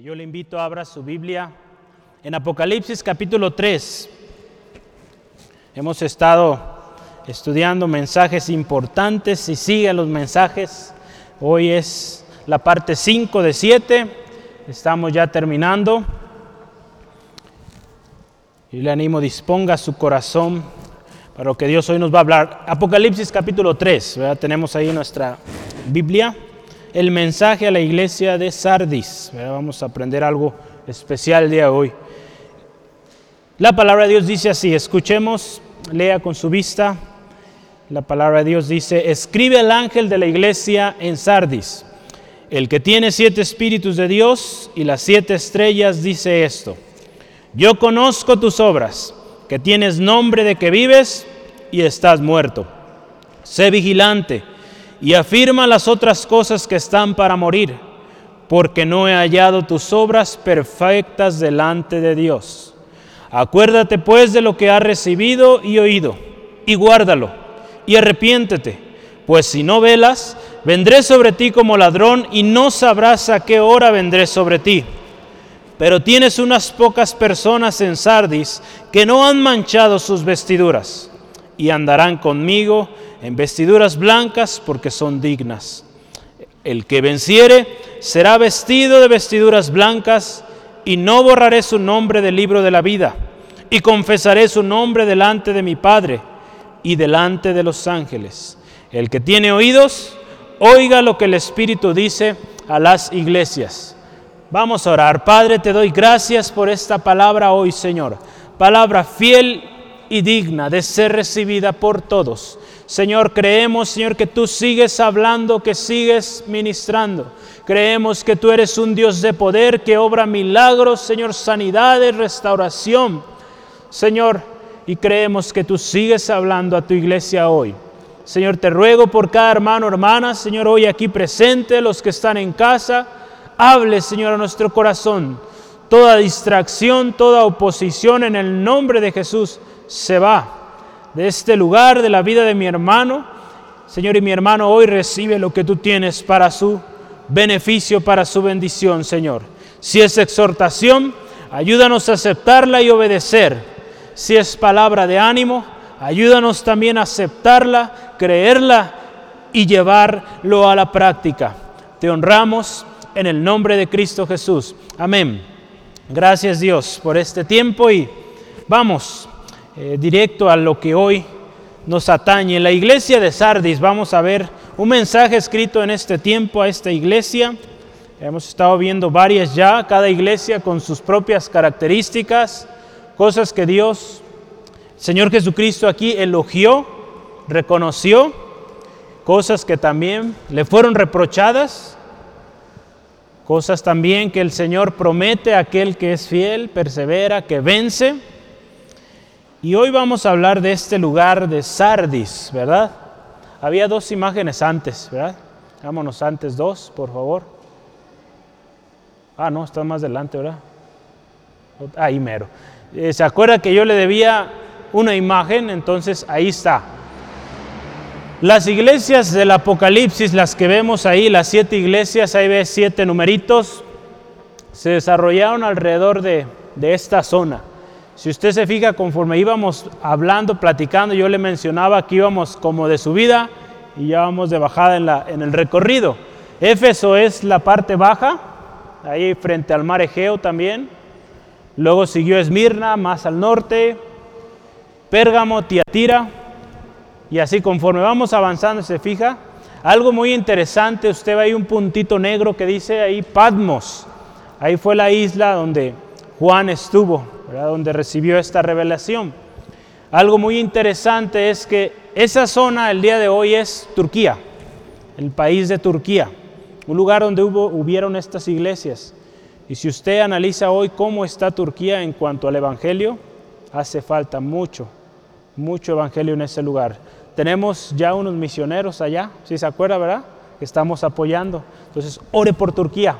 Yo le invito a abra su Biblia en Apocalipsis capítulo 3. Hemos estado estudiando mensajes importantes y siguen los mensajes. Hoy es la parte 5 de 7. Estamos ya terminando. Y le animo, disponga su corazón para lo que Dios hoy nos va a hablar. Apocalipsis capítulo 3, tenemos ahí nuestra Biblia el mensaje a la iglesia de Sardis. Vamos a aprender algo especial el día de hoy. La palabra de Dios dice así, escuchemos, lea con su vista. La palabra de Dios dice, escribe al ángel de la iglesia en Sardis. El que tiene siete espíritus de Dios y las siete estrellas dice esto. Yo conozco tus obras, que tienes nombre de que vives y estás muerto. Sé vigilante y afirma las otras cosas que están para morir, porque no he hallado tus obras perfectas delante de Dios. Acuérdate pues de lo que has recibido y oído, y guárdalo, y arrepiéntete, pues si no velas, vendré sobre ti como ladrón y no sabrás a qué hora vendré sobre ti. Pero tienes unas pocas personas en Sardis que no han manchado sus vestiduras, y andarán conmigo en vestiduras blancas porque son dignas. El que venciere será vestido de vestiduras blancas y no borraré su nombre del libro de la vida y confesaré su nombre delante de mi Padre y delante de los ángeles. El que tiene oídos, oiga lo que el Espíritu dice a las iglesias. Vamos a orar. Padre, te doy gracias por esta palabra hoy, Señor. Palabra fiel y digna de ser recibida por todos. Señor, creemos, Señor, que tú sigues hablando, que sigues ministrando. Creemos que tú eres un Dios de poder que obra milagros, Señor, sanidades, restauración. Señor, y creemos que tú sigues hablando a tu iglesia hoy. Señor, te ruego por cada hermano, hermana, Señor, hoy aquí presente, los que están en casa, hable, Señor, a nuestro corazón. Toda distracción, toda oposición en el nombre de Jesús se va de este lugar, de la vida de mi hermano. Señor, y mi hermano hoy recibe lo que tú tienes para su beneficio, para su bendición, Señor. Si es exhortación, ayúdanos a aceptarla y obedecer. Si es palabra de ánimo, ayúdanos también a aceptarla, creerla y llevarlo a la práctica. Te honramos en el nombre de Cristo Jesús. Amén. Gracias Dios por este tiempo y vamos eh, directo a lo que hoy nos atañe. La iglesia de Sardis vamos a ver un mensaje escrito en este tiempo a esta iglesia. Hemos estado viendo varias ya, cada iglesia con sus propias características, cosas que Dios, Señor Jesucristo aquí elogió, reconoció, cosas que también le fueron reprochadas, cosas también que el Señor promete a aquel que es fiel, persevera, que vence. Y hoy vamos a hablar de este lugar de Sardis, ¿verdad? Había dos imágenes antes, ¿verdad? Vámonos antes dos, por favor. Ah, no, está más adelante, ¿verdad? Ahí mero. Eh, ¿Se acuerda que yo le debía una imagen? Entonces ahí está. Las iglesias del Apocalipsis, las que vemos ahí, las siete iglesias, ahí ve siete numeritos, se desarrollaron alrededor de, de esta zona. Si usted se fija, conforme íbamos hablando, platicando, yo le mencionaba que íbamos como de subida y ya vamos de bajada en, en el recorrido. Éfeso es la parte baja, ahí frente al mar Egeo también. Luego siguió Esmirna, más al norte, Pérgamo, Tiatira. Y así conforme vamos avanzando, se fija, algo muy interesante, usted ve ahí un puntito negro que dice ahí Patmos. Ahí fue la isla donde Juan estuvo donde recibió esta revelación. Algo muy interesante es que esa zona el día de hoy es Turquía, el país de Turquía, un lugar donde hubo, hubieron estas iglesias. Y si usted analiza hoy cómo está Turquía en cuanto al Evangelio, hace falta mucho, mucho Evangelio en ese lugar. Tenemos ya unos misioneros allá, si se acuerda, ¿verdad? Estamos apoyando. Entonces, ore por Turquía.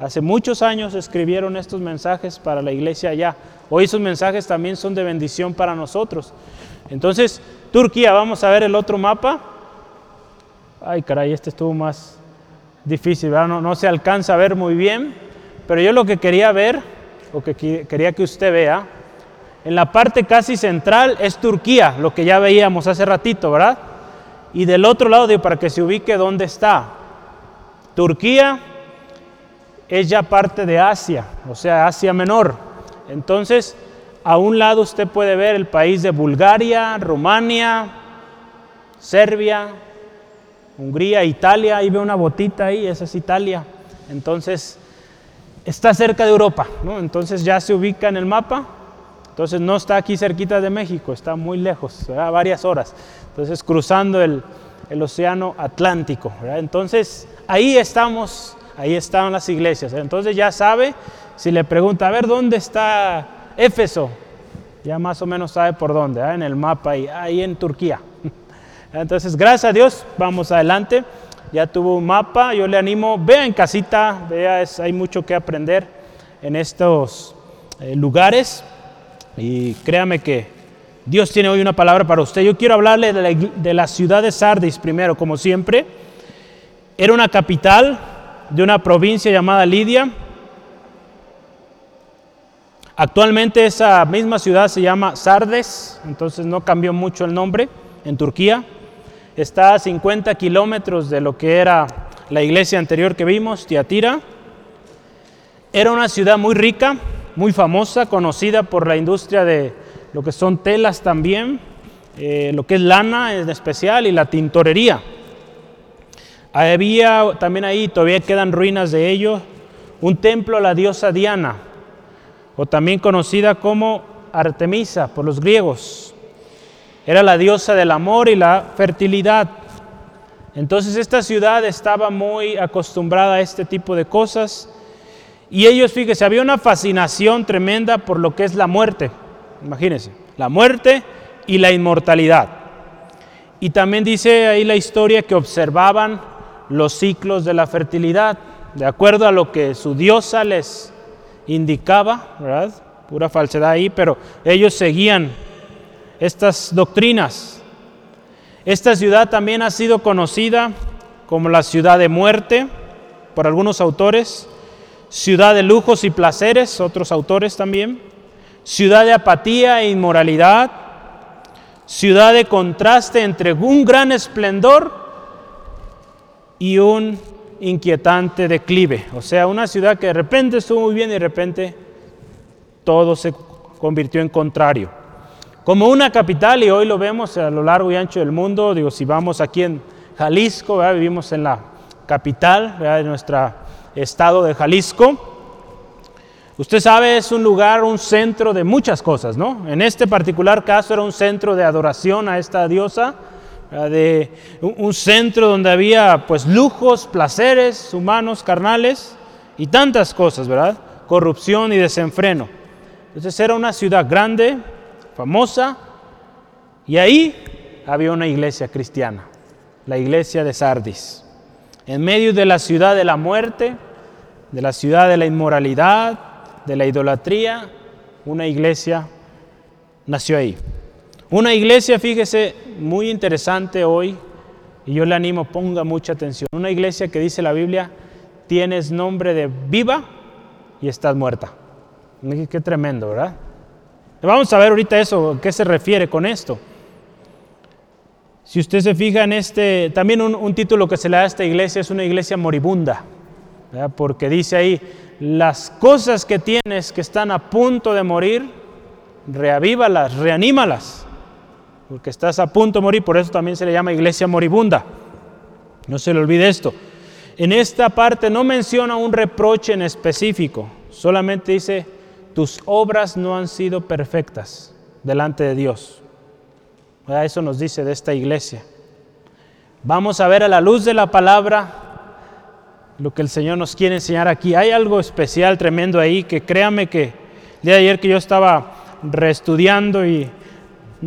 Hace muchos años escribieron estos mensajes para la iglesia allá. Hoy esos mensajes también son de bendición para nosotros. Entonces, Turquía, vamos a ver el otro mapa. Ay, caray, este estuvo más difícil, No, no se alcanza a ver muy bien, Pero yo lo que quería ver, o que quería que usted vea, en la parte casi central es Turquía, lo que ya veíamos hace ratito, ¿verdad? Y del otro lado, para que se ubique dónde está. Turquía es ya parte de Asia, o sea, Asia Menor. Entonces, a un lado usted puede ver el país de Bulgaria, Rumania, Serbia, Hungría, Italia, ahí ve una botita ahí, esa es Italia. Entonces, está cerca de Europa. Entonces ya se ubica en el mapa. Entonces no está aquí cerquita de México, está muy lejos, varias horas. Entonces cruzando el, océano Atlántico. Entonces ahí estamos, ahí están las iglesias. Entonces ya sabe, si le pregunta, a ver, ¿dónde está Éfeso? Ya más o menos sabe por dónde, en el mapa, ahí, ahí en Turquía. Entonces, gracias a Dios, vamos adelante. Ya tuvo un mapa, yo le animo, vea en casita, vea, hay mucho que aprender en estos eh, lugares. Y créame que Dios tiene hoy una palabra para usted. Yo quiero hablarle de la, de la ciudad de Sardis primero, como siempre. Era una capital de una provincia llamada Lidia. Actualmente esa misma ciudad se llama Sardes, entonces no cambió mucho el nombre en Turquía. Está a 50 kilómetros de lo que era la iglesia anterior que vimos, Tiatira. Era una ciudad muy rica, muy famosa, conocida por la industria de lo que son telas también, eh, lo que es lana en especial y la tintorería. Había también ahí, todavía quedan ruinas de ello, un templo a la diosa Diana, o también conocida como Artemisa por los griegos. Era la diosa del amor y la fertilidad. Entonces esta ciudad estaba muy acostumbrada a este tipo de cosas y ellos, fíjense, había una fascinación tremenda por lo que es la muerte. Imagínense, la muerte y la inmortalidad. Y también dice ahí la historia que observaban los ciclos de la fertilidad, de acuerdo a lo que su diosa les indicaba. Pura falsedad ahí, pero ellos seguían estas doctrinas. Esta ciudad también ha sido conocida como la ciudad de muerte por algunos autores ciudad de lujos y placeres, otros autores también, ciudad de apatía e inmoralidad, ciudad de contraste entre un gran esplendor y un inquietante declive. O sea, una ciudad que de repente estuvo muy bien y de repente todo se convirtió en contrario. Como una capital, y hoy lo vemos a lo largo y ancho del mundo, digo, si vamos aquí en Jalisco, vivimos en la capital de nuestra estado de Jalisco. Usted sabe, es un lugar, un centro de muchas cosas, ¿no? En este particular caso era un centro de adoración a esta diosa, de un centro donde había pues lujos, placeres humanos, carnales y tantas cosas, ¿verdad? Corrupción y desenfreno. Entonces era una ciudad grande, famosa, y ahí había una iglesia cristiana, la iglesia de Sardis en medio de la ciudad de la muerte, de la ciudad de la inmoralidad, de la idolatría, una iglesia nació ahí. Una iglesia, fíjese, muy interesante hoy, y yo le animo, ponga mucha atención. Una iglesia que dice la Biblia, tienes nombre de viva y estás muerta. Qué tremendo, ¿verdad? Vamos a ver ahorita eso, ¿qué se refiere con esto? Si usted se fija en este, también un, título que se le da a esta iglesia es una iglesia moribunda, porque dice ahí, las cosas que tienes que están a punto de morir, reavívalas, reanímalas, porque estás a punto de morir, por eso también se le llama iglesia moribunda. No se le olvide esto. En esta parte no menciona un reproche en específico, solamente dice, tus obras no han sido perfectas delante de Dios. Eso nos dice de esta iglesia. Vamos a ver a la luz de la palabra lo que el Señor nos quiere enseñar aquí. Hay algo especial, tremendo ahí, que créame que el día de ayer que yo estaba reestudiando y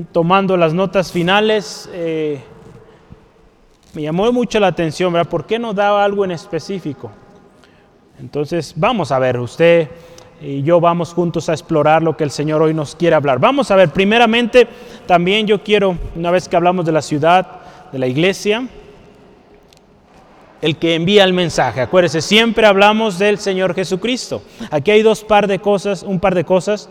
tomando las notas finales, eh, me llamó mucho la atención, ¿verdad? ¿Por qué no daba algo en específico? Entonces, vamos a ver, usted y yo vamos juntos a explorar lo que el Señor hoy nos quiere hablar. Vamos a ver, primeramente, también yo quiero, una vez que hablamos de la ciudad, de la iglesia, el que envía el mensaje. Acuérdese, siempre hablamos del Señor Jesucristo. Aquí hay dos par de cosas, un par de cosas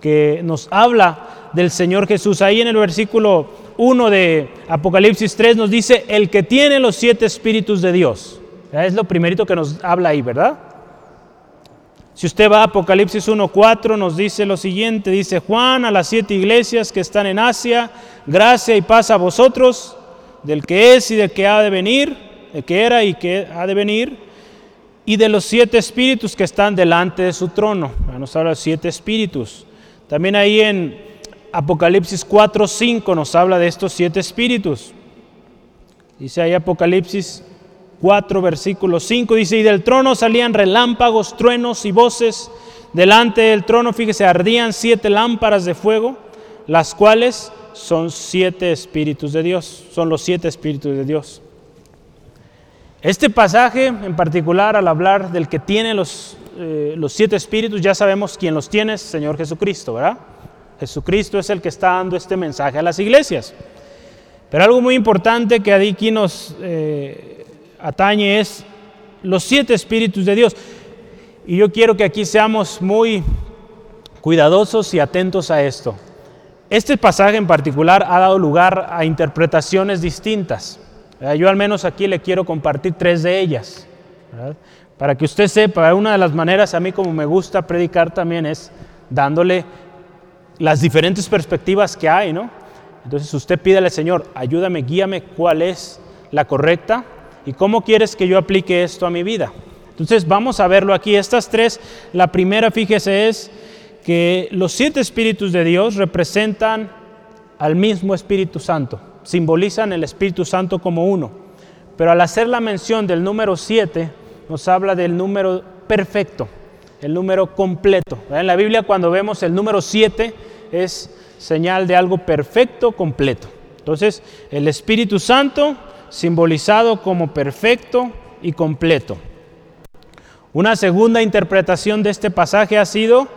que nos habla del Señor Jesús. Ahí en el versículo 1 de Apocalipsis 3 nos dice, el que tiene los siete espíritus de Dios. Es lo primerito que nos habla ahí, ¿verdad? Si usted va a Apocalipsis 1.4 nos dice lo siguiente, dice Juan a las siete iglesias que están en Asia, gracia y paz a vosotros, del que es y del que ha de venir, el que era y que ha de venir, y de los siete espíritus que están delante de su trono. Nos habla de siete espíritus. También ahí en Apocalipsis 4.5 nos habla de estos siete espíritus. Dice ahí Apocalipsis 4, versículo 5, dice, y del trono salían relámpagos, truenos y voces. Delante del trono, fíjese, ardían siete lámparas de fuego, las cuales son siete espíritus de Dios, son los siete espíritus de Dios. Este pasaje en particular, al hablar del que tiene los, eh, los siete espíritus, ya sabemos quién los tiene, Señor Jesucristo, ¿verdad? Jesucristo es el que está dando este mensaje a las iglesias. Pero algo muy importante que aquí nos eh, atañe es los siete espíritus de Dios. Y yo quiero que aquí seamos muy cuidadosos y atentos a esto. Este pasaje en particular ha dado lugar a interpretaciones distintas. Yo al menos aquí le quiero compartir tres de ellas. Para que usted sepa, una de las maneras a mí como me gusta predicar también es dándole las diferentes perspectivas que hay, ¿no? Entonces usted pide al Señor, ayúdame, guíame cuál es la correcta y cómo quieres que yo aplique esto a mi vida. Entonces vamos a verlo aquí. Estas tres, la primera, fíjese, es que los siete espíritus de Dios representan al mismo Espíritu Santo, simbolizan el Espíritu Santo como uno. Pero al hacer la mención del número siete, nos habla del número perfecto, el número completo. En la Biblia cuando vemos el número siete es señal de algo perfecto, completo. Entonces, el Espíritu Santo simbolizado como perfecto y completo. Una segunda interpretación de este pasaje ha sido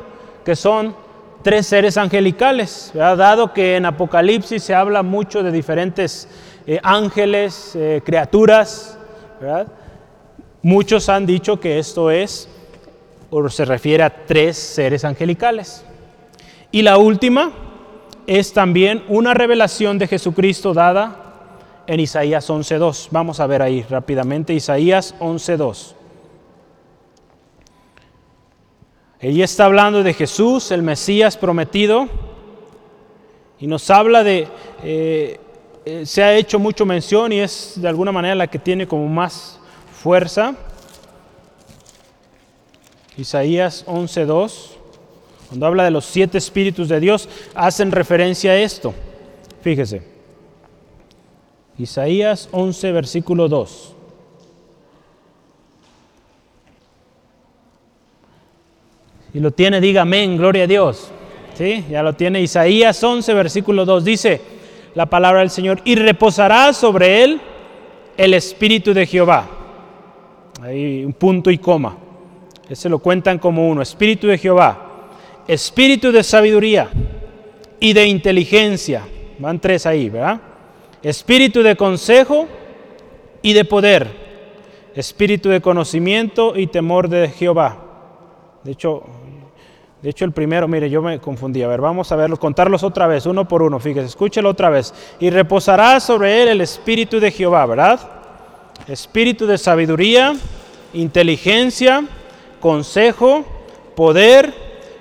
que son tres seres angelicales, dado que en Apocalipsis se habla mucho de diferentes eh, ángeles, eh, criaturas, muchos han dicho que esto es o se refiere a tres seres angelicales. Y la última es también una revelación de Jesucristo dada en Isaías 11.2. Vamos a ver ahí rápidamente Isaías 11.2. Ella está hablando de Jesús, el Mesías prometido, y nos habla de, eh, eh, se ha hecho mucho mención y es de alguna manera la que tiene como más fuerza. Isaías 11.2, cuando habla de los siete espíritus de Dios, hacen referencia a esto. Fíjese. Isaías 11, versículo 2. Si lo tiene, diga amén, gloria a Dios. ¿Sí? Ya lo tiene. Isaías 11, versículo 2. Dice la palabra del Señor, y reposará sobre él el Espíritu de Jehová. Ahí un punto y coma. Ese lo cuentan como uno. Espíritu de Jehová. Espíritu de sabiduría y de inteligencia. Van tres ahí, ¿verdad? espíritu de consejo y de poder, espíritu de conocimiento y temor de Jehová. De hecho, de hecho el primero, mire, yo me confundí. A ver, vamos a verlo, contarlos otra vez, uno por uno. Fíjese, escúchelo otra vez. Y reposará sobre él el espíritu de Jehová, ¿verdad? Espíritu de sabiduría, inteligencia, consejo, poder,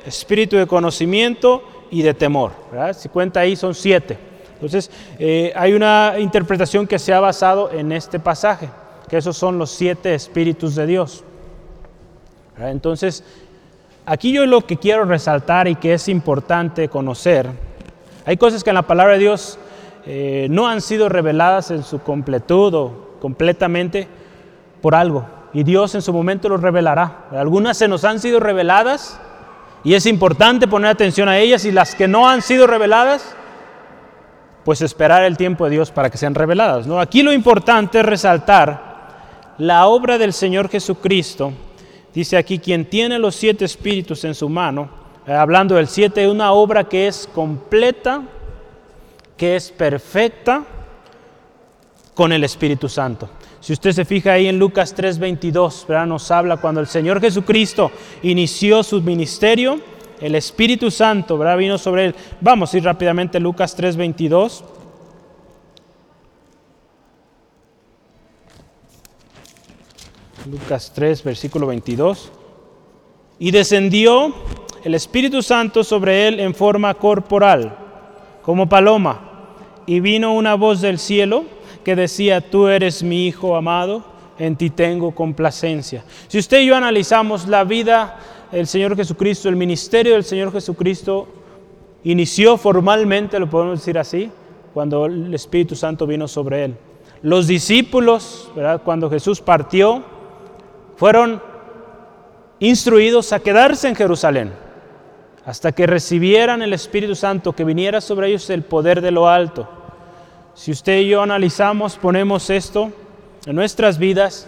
espíritu de conocimiento y de temor. Si cuenta ahí son siete. Entonces, eh, hay una interpretación que se ha basado en este pasaje, que esos son los siete espíritus de Dios. Entonces, aquí yo lo que quiero resaltar y que es importante conocer, hay cosas que en la palabra de Dios eh, no han sido reveladas en su completud o completamente por algo, y Dios en su momento los revelará. Algunas se nos han sido reveladas y es importante poner atención a ellas y las que no han sido reveladas, pues esperar el tiempo de Dios para que sean reveladas. ¿no? Aquí lo importante es resaltar la obra del Señor Jesucristo. Dice aquí, quien tiene los siete espíritus en su mano, eh, hablando del siete, una obra que es completa, que es perfecta con el Espíritu Santo. Si usted se fija ahí en Lucas 3:22, nos habla cuando el Señor Jesucristo inició su ministerio, el Espíritu Santo ¿verdad? vino sobre él. Vamos a ir rápidamente a Lucas 3:22. Lucas 3, versículo 22. Y descendió el Espíritu Santo sobre él en forma corporal, como paloma, y vino una voz del cielo que decía, tú eres mi Hijo amado, en ti tengo complacencia. Si usted y yo analizamos la vida del Señor Jesucristo, el ministerio del Señor Jesucristo inició formalmente, lo podemos decir así, cuando el Espíritu Santo vino sobre él. Los discípulos, ¿verdad? cuando Jesús partió, fueron instruidos a quedarse en Jerusalén hasta que recibieran el Espíritu Santo, que viniera sobre ellos el poder de lo alto. Si usted y yo analizamos, ponemos esto en nuestras vidas,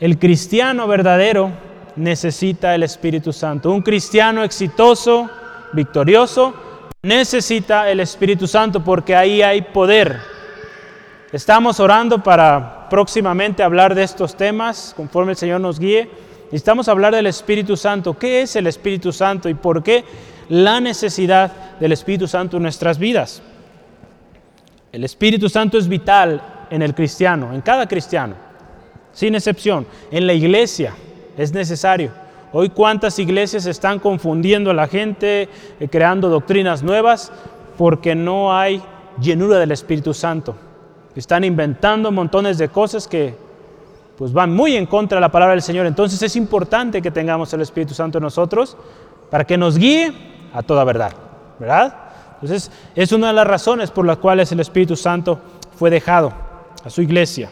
el cristiano verdadero necesita el Espíritu Santo. Un cristiano exitoso, victorioso, necesita el Espíritu Santo porque ahí hay poder. Estamos orando para próximamente hablar de estos temas conforme el Señor nos guíe. Necesitamos hablar del Espíritu Santo. ¿Qué es el Espíritu Santo y por qué la necesidad del Espíritu Santo en nuestras vidas? El Espíritu Santo es vital en el cristiano, en cada cristiano, sin excepción. En la iglesia es necesario. Hoy cuántas iglesias están confundiendo a la gente, eh, creando doctrinas nuevas, porque no hay llenura del Espíritu Santo. Están inventando montones de cosas que pues van muy en contra de la palabra del Señor. Entonces es importante que tengamos el Espíritu Santo en nosotros para que nos guíe a toda verdad, ¿verdad? Entonces es una de las razones por las cuales el Espíritu Santo fue dejado a su iglesia.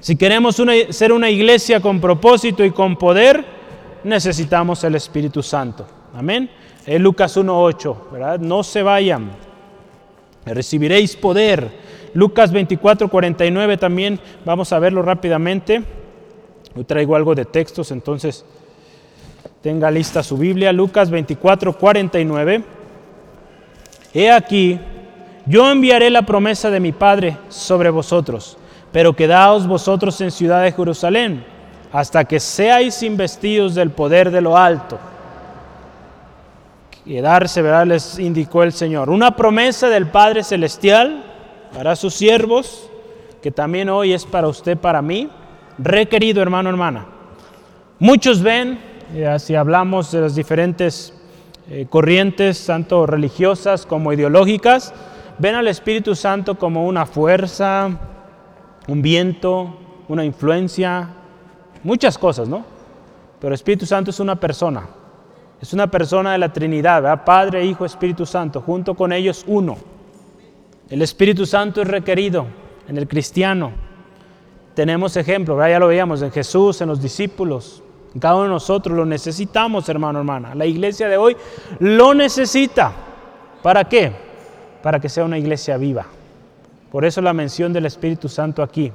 Si queremos ser una iglesia con propósito y con poder, necesitamos el Espíritu Santo. Amén. En Lucas 1.8, ¿verdad? No se vayan, recibiréis poder Lucas 24, 49 también, vamos a verlo rápidamente. Hoy traigo algo de textos, entonces tenga lista su Biblia. Lucas 24, 49. He aquí, yo enviaré la promesa de mi Padre sobre vosotros, pero quedaos vosotros en ciudad de Jerusalén hasta que seáis investidos del poder de lo alto. Quedarse, ¿verdad? Les indicó el Señor. Una promesa del Padre Celestial para sus siervos, que también hoy es para usted, para mí, requerido hermano, hermana. Muchos ven, eh, si hablamos de las diferentes eh, corrientes, tanto religiosas como ideológicas, ven al Espíritu Santo como una fuerza, un viento, una influencia, muchas cosas, ¿no? Pero el Espíritu Santo es una persona, es una persona de la Trinidad, Padre, Hijo, Espíritu Santo, junto con ellos uno. El Espíritu Santo es requerido en el cristiano. Tenemos ejemplos, ya lo veíamos en Jesús, en los discípulos, cada uno de nosotros lo necesitamos, hermano, hermana. La iglesia de hoy lo necesita. ¿Para qué? Para que sea una iglesia viva. Por eso la mención del Espíritu Santo aquí.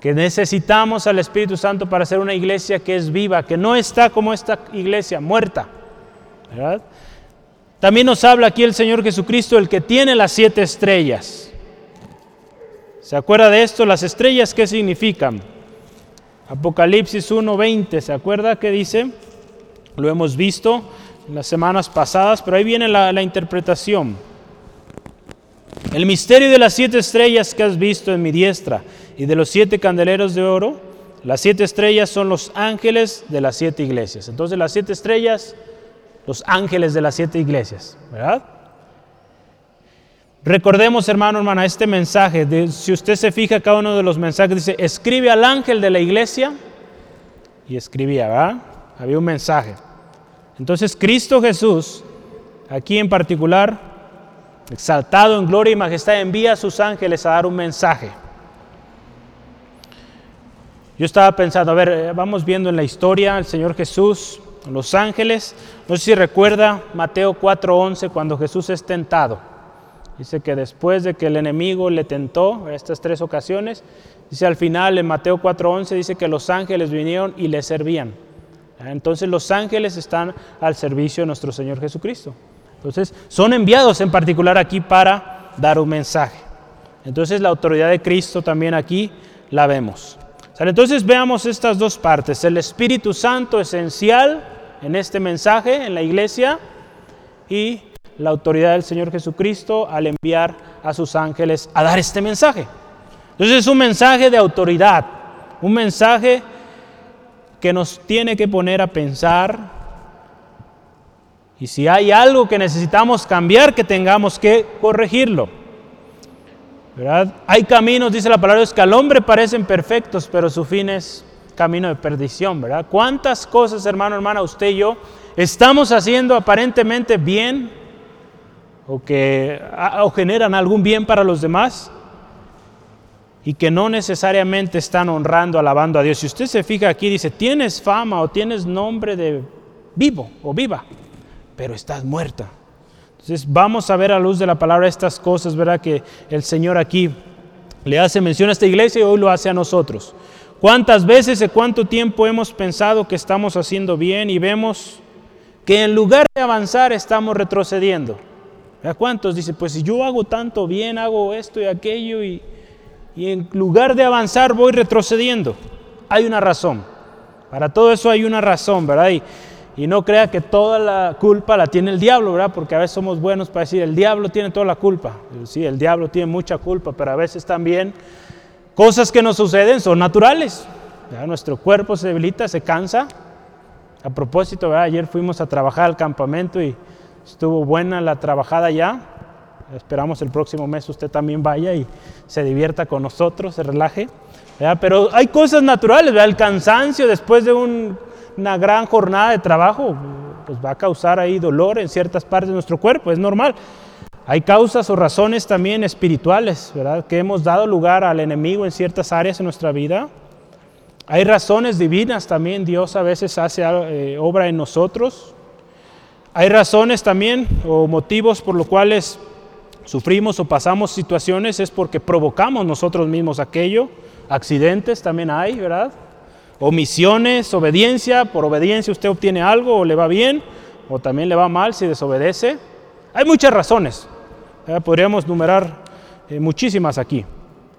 Que necesitamos al Espíritu Santo para ser una iglesia que es viva, que no está como esta iglesia, muerta. También nos habla aquí el Señor Jesucristo, el que tiene las siete estrellas. ¿Se acuerda de esto? Las estrellas, ¿qué significan? Apocalipsis 1.20, ¿se acuerda qué dice? Lo hemos visto en las semanas pasadas, pero ahí viene la, la interpretación. El misterio de las siete estrellas que has visto en mi diestra y de los siete candeleros de oro, las siete estrellas son los ángeles de las siete iglesias. Entonces las siete estrellas los ángeles de las siete iglesias, ¿verdad? Recordemos, hermano, hermana, este mensaje, si usted se fija, cada uno de los mensajes dice, escribe al ángel de la iglesia, y escribía, ¿verdad? Había un mensaje. Entonces, Cristo Jesús, aquí en particular, exaltado en gloria y majestad, envía a sus ángeles a dar un mensaje. Yo estaba pensando, a ver, eh, vamos viendo en la historia, el Señor Jesús los ángeles. No sé si recuerda Mateo 4:11 cuando Jesús es tentado. Dice que después de que el enemigo le tentó estas tres ocasiones, dice al final en Mateo 4:11 dice que los ángeles vinieron y le servían. Entonces los ángeles están al servicio de nuestro Señor Jesucristo. Entonces son enviados en particular aquí para dar un mensaje. Entonces la autoridad de Cristo también aquí la vemos. Entonces veamos estas dos partes. El Espíritu Santo esencial en este mensaje en la iglesia y la autoridad del Señor Jesucristo al enviar a sus ángeles a dar este mensaje. Entonces es un mensaje de autoridad, un mensaje que nos tiene que poner a pensar y si hay algo que necesitamos cambiar, que tengamos que corregirlo. ¿verdad? Hay caminos, dice la palabra, que al hombre parecen perfectos, pero su fin es camino de perdición, ¿verdad? ¿Cuántas cosas, hermano, hermana, usted y yo estamos haciendo aparentemente bien o que o generan algún bien para los demás y que no necesariamente están honrando, alabando a Dios? Si usted se fija aquí, dice, tienes fama o tienes nombre de vivo o viva, pero estás muerta. Entonces vamos a ver a luz de la palabra estas cosas, ¿verdad? Que el Señor aquí le hace mención a esta iglesia y hoy lo hace a nosotros. ¿Cuántas veces y cuánto tiempo hemos pensado que estamos haciendo bien y vemos que en lugar de avanzar estamos retrocediendo? ¿A cuántos dice, pues si yo hago tanto bien, hago esto y aquello y, y en lugar de avanzar voy retrocediendo? Hay una razón. Para todo eso hay una razón, ¿verdad? Y, y no crea que toda la culpa la tiene el diablo, ¿verdad? Porque a veces somos buenos para decir, el diablo tiene toda la culpa. Sí, el diablo tiene mucha culpa, pero a veces también cosas que nos suceden son naturales. Nuestro cuerpo se debilita, se cansa. A propósito, ¿verdad? ayer fuimos a trabajar al campamento y estuvo buena la trabajada ya. Esperamos el próximo mes usted también vaya y se divierta con nosotros, se relaje. Pero hay cosas naturales, ¿verdad? el cansancio después de un una gran jornada de trabajo, pues va a causar ahí dolor en ciertas partes de nuestro cuerpo, es normal. Hay causas o razones también espirituales, ¿verdad? Que hemos dado lugar al enemigo en ciertas áreas de nuestra vida. Hay razones divinas también, Dios a veces hace eh, obra en nosotros. Hay razones también o motivos por los cuales sufrimos o pasamos situaciones, es porque provocamos nosotros mismos aquello. Accidentes también hay, ¿verdad? Omisiones, obediencia, por obediencia usted obtiene algo o le va bien, o también le va mal si desobedece. Hay muchas razones, podríamos numerar eh, muchísimas aquí.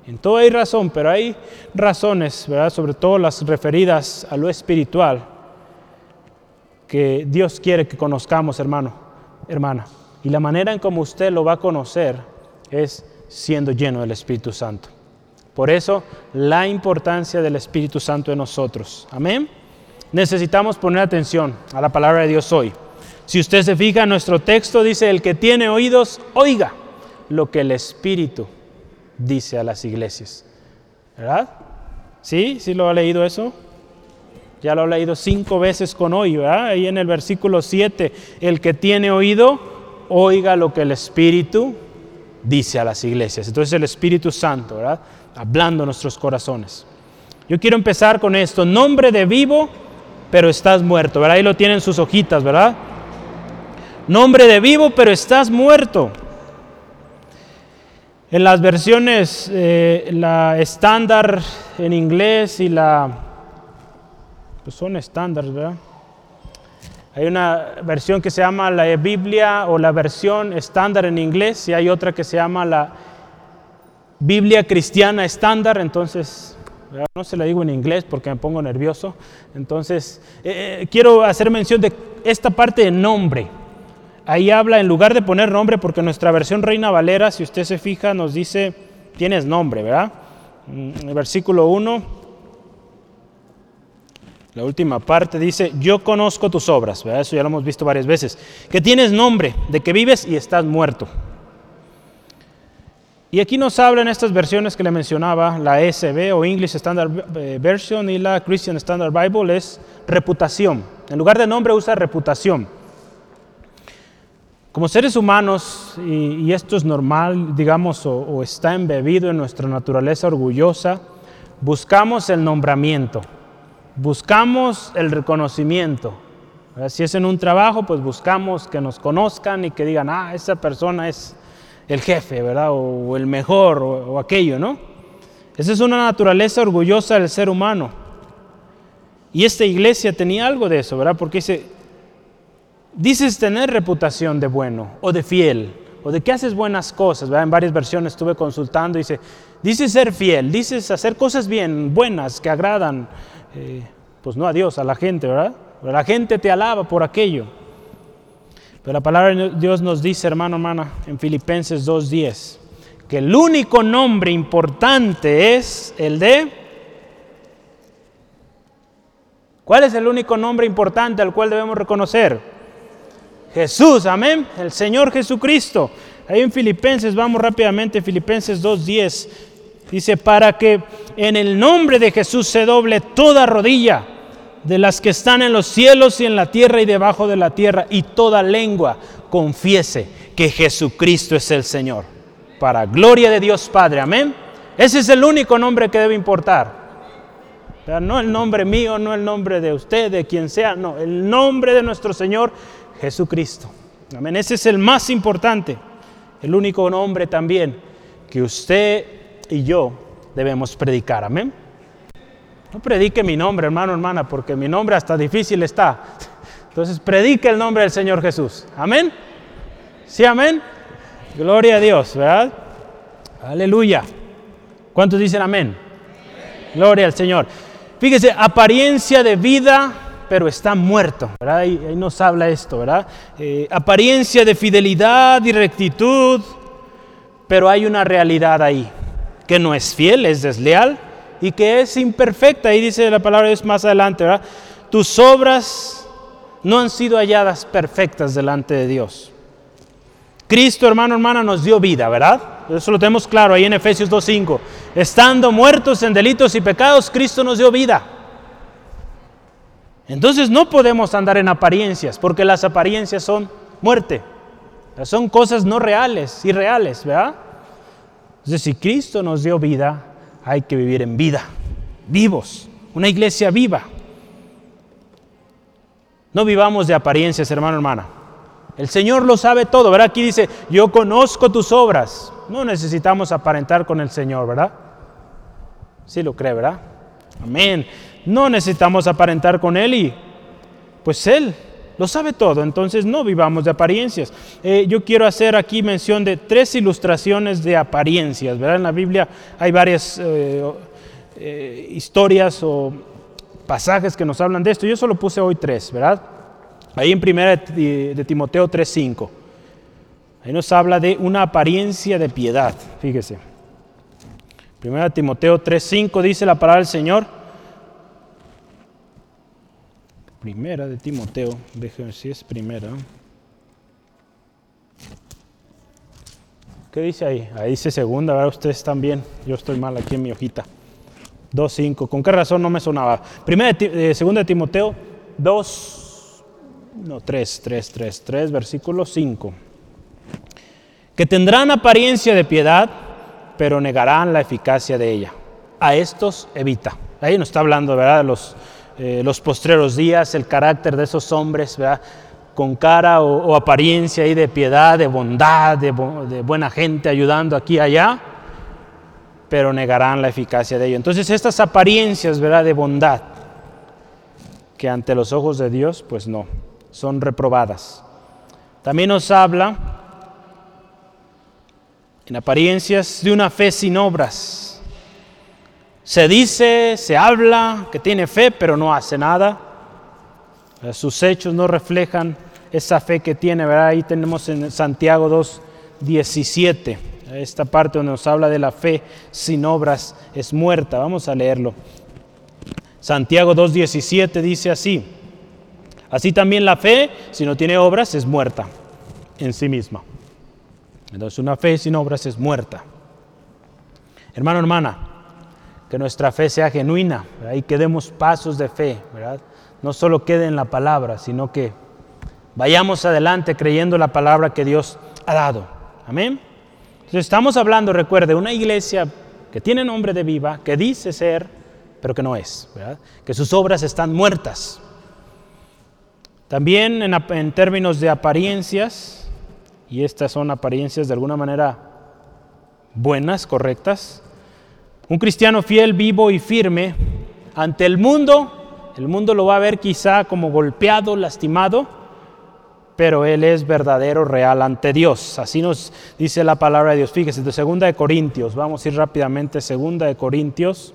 En todo hay razón, pero hay razones, ¿verdad? sobre todo las referidas a lo espiritual, que Dios quiere que conozcamos, hermano, hermana. Y la manera en cómo usted lo va a conocer es siendo lleno del Espíritu Santo. Por eso, la importancia del Espíritu Santo en nosotros. Amén. Necesitamos poner atención a la palabra de Dios hoy. Si usted se fija, nuestro texto dice, el que tiene oídos, oiga lo que el Espíritu dice a las iglesias. ¿Verdad? ¿Sí? ¿Sí lo ha leído eso? Ya lo ha leído cinco veces con hoy, ¿verdad? Ahí en el versículo 7, el que tiene oído, oiga lo que el Espíritu dice a las iglesias. Entonces el Espíritu Santo, ¿verdad? hablando nuestros corazones. Yo quiero empezar con esto, nombre de vivo, pero estás muerto, ¿verdad? Ahí lo tienen sus hojitas, ¿verdad? Nombre de vivo, pero estás muerto. En las versiones, eh, la estándar en inglés y la, pues son estándares, ¿verdad? Hay una versión que se llama la Biblia o la versión estándar en inglés y hay otra que se llama la Biblia cristiana estándar, entonces no se la digo en inglés porque me pongo nervioso. Entonces, eh, eh, quiero hacer mención de esta parte de nombre. Ahí habla, en lugar de poner nombre, porque nuestra versión Reina Valera, si usted se fija, nos dice, tienes nombre, ¿verdad? Mm, versículo 1, la última parte dice, yo conozco tus obras, ¿verdad? Eso ya lo hemos visto varias veces. Que tienes nombre, de que vives y estás muerto. Y aquí nos hablan estas versiones que le mencionaba, la SB o English Standard eh, Version y la Christian Standard Bible, es reputación. En lugar de nombre usa reputación. Como seres humanos, y, esto es normal, digamos, o, está embebido en nuestra naturaleza orgullosa, buscamos el nombramiento, buscamos el reconocimiento. Si es en un trabajo, pues buscamos que nos conozcan y que digan, ah, esa persona es el jefe, ¿verdad? O, el mejor, o, aquello, ¿no? Esa es una naturaleza orgullosa del ser humano. Y esta iglesia tenía algo de eso, ¿verdad? Porque dice, dices tener reputación de bueno o de fiel o de que haces buenas cosas, ¿verdad? En varias versiones estuve consultando dice, Dice ser fiel, dice hacer cosas bien, buenas, que agradan, eh, pues no a Dios, a la gente, ¿verdad? la gente te alaba por aquello. Pero la palabra de Dios nos dice, hermano, hermana, en Filipenses 2.10, que el único nombre importante es el de... ¿Cuál es el único nombre importante al cual debemos reconocer? Jesús, amén, el Señor Jesucristo. Ahí en Filipenses, vamos rápidamente, Filipenses 2.10, dice, para que en el nombre de Jesús se doble toda rodilla de las que están en los cielos y en la tierra y debajo de la tierra, y toda lengua confiese que Jesucristo es el Señor. Para gloria de Dios Padre, amén. Ese es el único nombre que debe importar. No el nombre mío, no el nombre de usted, de quien sea, no, el nombre de nuestro Señor Jesucristo. Amén. Ese es el más importante, el único nombre también que usted y yo debemos predicar. Amén. No predique mi nombre, hermano, hermana, porque mi nombre hasta difícil está. Entonces predique el nombre del Señor Jesús. Amén. Sí, amén. Gloria a Dios, ¿verdad? Aleluya. ¿Cuántos dicen amén? Gloria al Señor. Fíjese, apariencia de vida, pero está muerto, ¿verdad? Ahí, nos habla esto, ¿verdad? Eh, apariencia de fidelidad y rectitud, pero hay una realidad ahí, que no es fiel, es desleal y que es imperfecta. Ahí dice la palabra es más adelante, ¿verdad? Tus obras no han sido halladas perfectas delante de Dios. Cristo, hermano, hermana, nos dio vida, ¿verdad? Eso lo tenemos claro ahí en Efesios 2.5. Estando muertos en delitos y pecados, Cristo nos dio vida. Entonces no podemos andar en apariencias, porque las apariencias son muerte. Son cosas no reales, irreales, ¿verdad? Entonces si Cristo nos dio vida, hay que vivir en vida, vivos, una iglesia viva. No vivamos de apariencias, hermano, hermana. El Señor lo sabe todo, ¿verdad? Aquí dice, yo conozco tus obras. No necesitamos aparentar con el Señor, ¿verdad? Sí lo cree, ¿verdad? Amén. No necesitamos aparentar con Él y pues Él lo sabe todo, entonces no vivamos de apariencias. Eh, yo quiero hacer aquí mención de tres ilustraciones de apariencias, ¿verdad? En la Biblia hay varias eh, eh, historias o pasajes que nos hablan de esto. Yo solo puse hoy tres, ¿verdad? Ahí en primera de Timoteo 3.5. Ahí nos habla de una apariencia de piedad, fíjese. Primera de Timoteo 3.5 dice la palabra del Señor Primera de Timoteo, déjeme ver si es primera. ¿Qué dice ahí? Ahí dice segunda, ¿verdad? Ustedes están bien. Yo estoy mal aquí en mi hojita. 2.5. ¿Con qué razón no me sonaba? Primera de, eh, segunda de Timoteo 2, no, 3, 3, 3, 3, versículo 5. Que tendrán apariencia de piedad, pero negarán la eficacia de ella. A estos evita. Ahí nos está hablando, ¿verdad? Los eh, los postreros días, el carácter de esos hombres, con cara o, apariencia ahí de piedad, de bondad, de, buena gente ayudando aquí y allá, pero negarán la eficacia de ello. Entonces estas apariencias ¿verdad? de bondad, que ante los ojos de Dios, pues no, son reprobadas. También nos habla en apariencias de una fe sin obras. Se dice, se habla que tiene fe, pero no hace nada. Eh, sus hechos no reflejan esa fe que tiene, ¿verdad? Ahí tenemos en Santiago 2, 17, esta parte donde nos habla de la fe sin obras es muerta. Vamos a leerlo. Santiago 2, 17 dice así. Así también la fe, si no tiene obras, es muerta en sí misma. Entonces una fe sin obras es muerta. Hermano, hermana, que nuestra fe sea genuina y que demos pasos de fe, ¿verdad? No solo quede en la palabra, sino que vayamos adelante creyendo la palabra que Dios ha dado. Amén. Entonces estamos hablando, recuerde, una iglesia que tiene nombre de viva, que dice ser, pero que no es, ¿verdad? Que sus obras están muertas. También en, en términos de apariencias, y estas son apariencias de alguna manera buenas, correctas, un cristiano fiel, vivo y firme ante el mundo, el mundo lo va a ver quizá como golpeado, lastimado, pero Él es verdadero, real ante Dios. Así nos dice la palabra de Dios. Fíjese, de segunda de Corintios, vamos a ir rápidamente, segunda de Corintios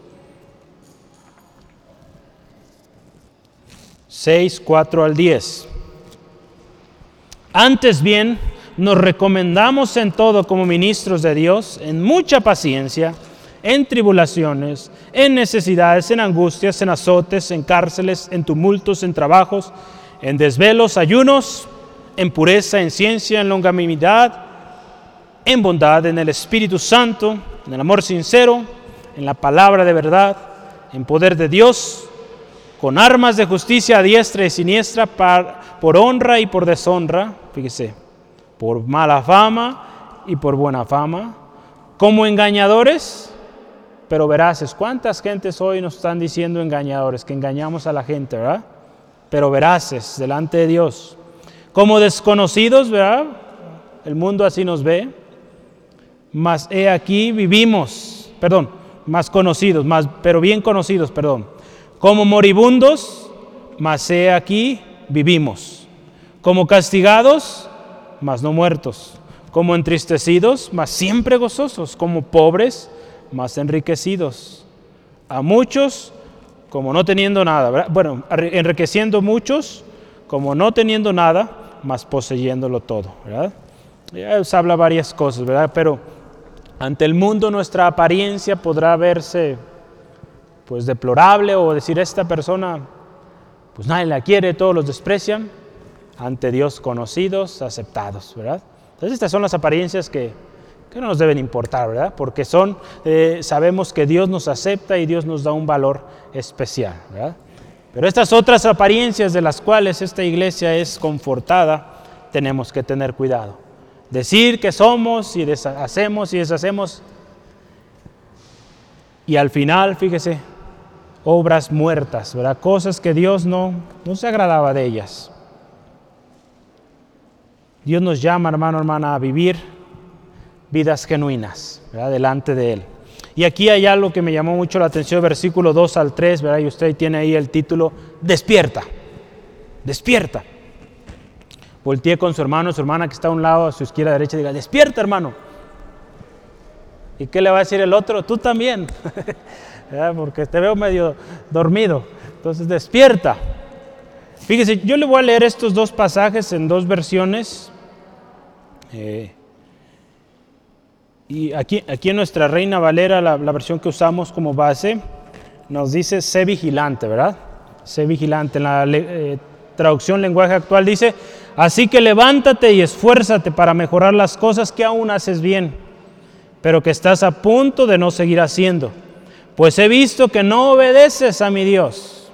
6, 4 al 10. Antes bien, nos recomendamos en todo como ministros de Dios, en mucha paciencia, en tribulaciones, en necesidades, en angustias, en azotes, en cárceles, en tumultos, en trabajos, en desvelos, ayunos, en pureza, en ciencia, en longanimidad, en bondad, en el Espíritu Santo, en el amor sincero, en la palabra de verdad, en poder de Dios, con armas de justicia a diestra y siniestra, por honra y por deshonra, fíjese, por mala fama y por buena fama, como engañadores, pero veraces. ¿Cuántas gentes hoy nos están diciendo engañadores? Que engañamos a la gente, ¿verdad? Pero veraces delante de Dios. Como desconocidos, ¿verdad? El mundo así nos ve. Mas he aquí vivimos, perdón, más conocidos, más, pero bien conocidos, perdón como moribundos, mas he aquí vivimos. Como castigados, mas no muertos. Como entristecidos, mas siempre gozosos. Como pobres, mas enriquecidos. A muchos, como no teniendo nada. Bueno, enriqueciendo muchos, como no teniendo nada, mas poseyéndolo todo. ¿verdad? Ya se habla varias cosas, ¿verdad? Pero ante el mundo nuestra apariencia podrá verse pues deplorable o decir esta persona pues nadie la quiere, todos los desprecian, ante Dios conocidos, aceptados, ¿verdad? Entonces estas son las apariencias que, que no nos deben importar, ¿verdad? Porque son, eh, sabemos que Dios nos acepta y Dios nos da un valor especial, ¿verdad? Pero estas otras apariencias de las cuales esta iglesia es confortada, tenemos que tener cuidado. Decir que somos y hacemos y deshacemos. Y al final, fíjese, obras muertas, ¿verdad? Cosas que Dios no, no se agradaba de ellas. Dios nos llama, hermano, hermana, a vivir vidas genuinas, ¿verdad? Delante de Él. Y aquí hay algo que me llamó mucho la atención, versículo 2 al 3, ¿verdad? Y usted tiene ahí el título, despierta, despierta. Voltee con su hermano, su hermana que está a un lado, a su izquierda, derecha, y diga, despierta, hermano. ¿Y qué le va a decir el otro? Tú también. porque te veo medio dormido. Entonces despierta. Fíjese, yo le voy a leer estos dos pasajes en dos versiones. Eh, y aquí, aquí en nuestra Reina Valera, la, versión que usamos como base, nos dice sé vigilante, ¿verdad? Sé vigilante. En la eh, traducción lenguaje actual dice, así que levántate y esfuérzate para mejorar las cosas que aún haces bien, pero que estás a punto de no seguir haciendo pues he visto que no obedeces a mi Dios.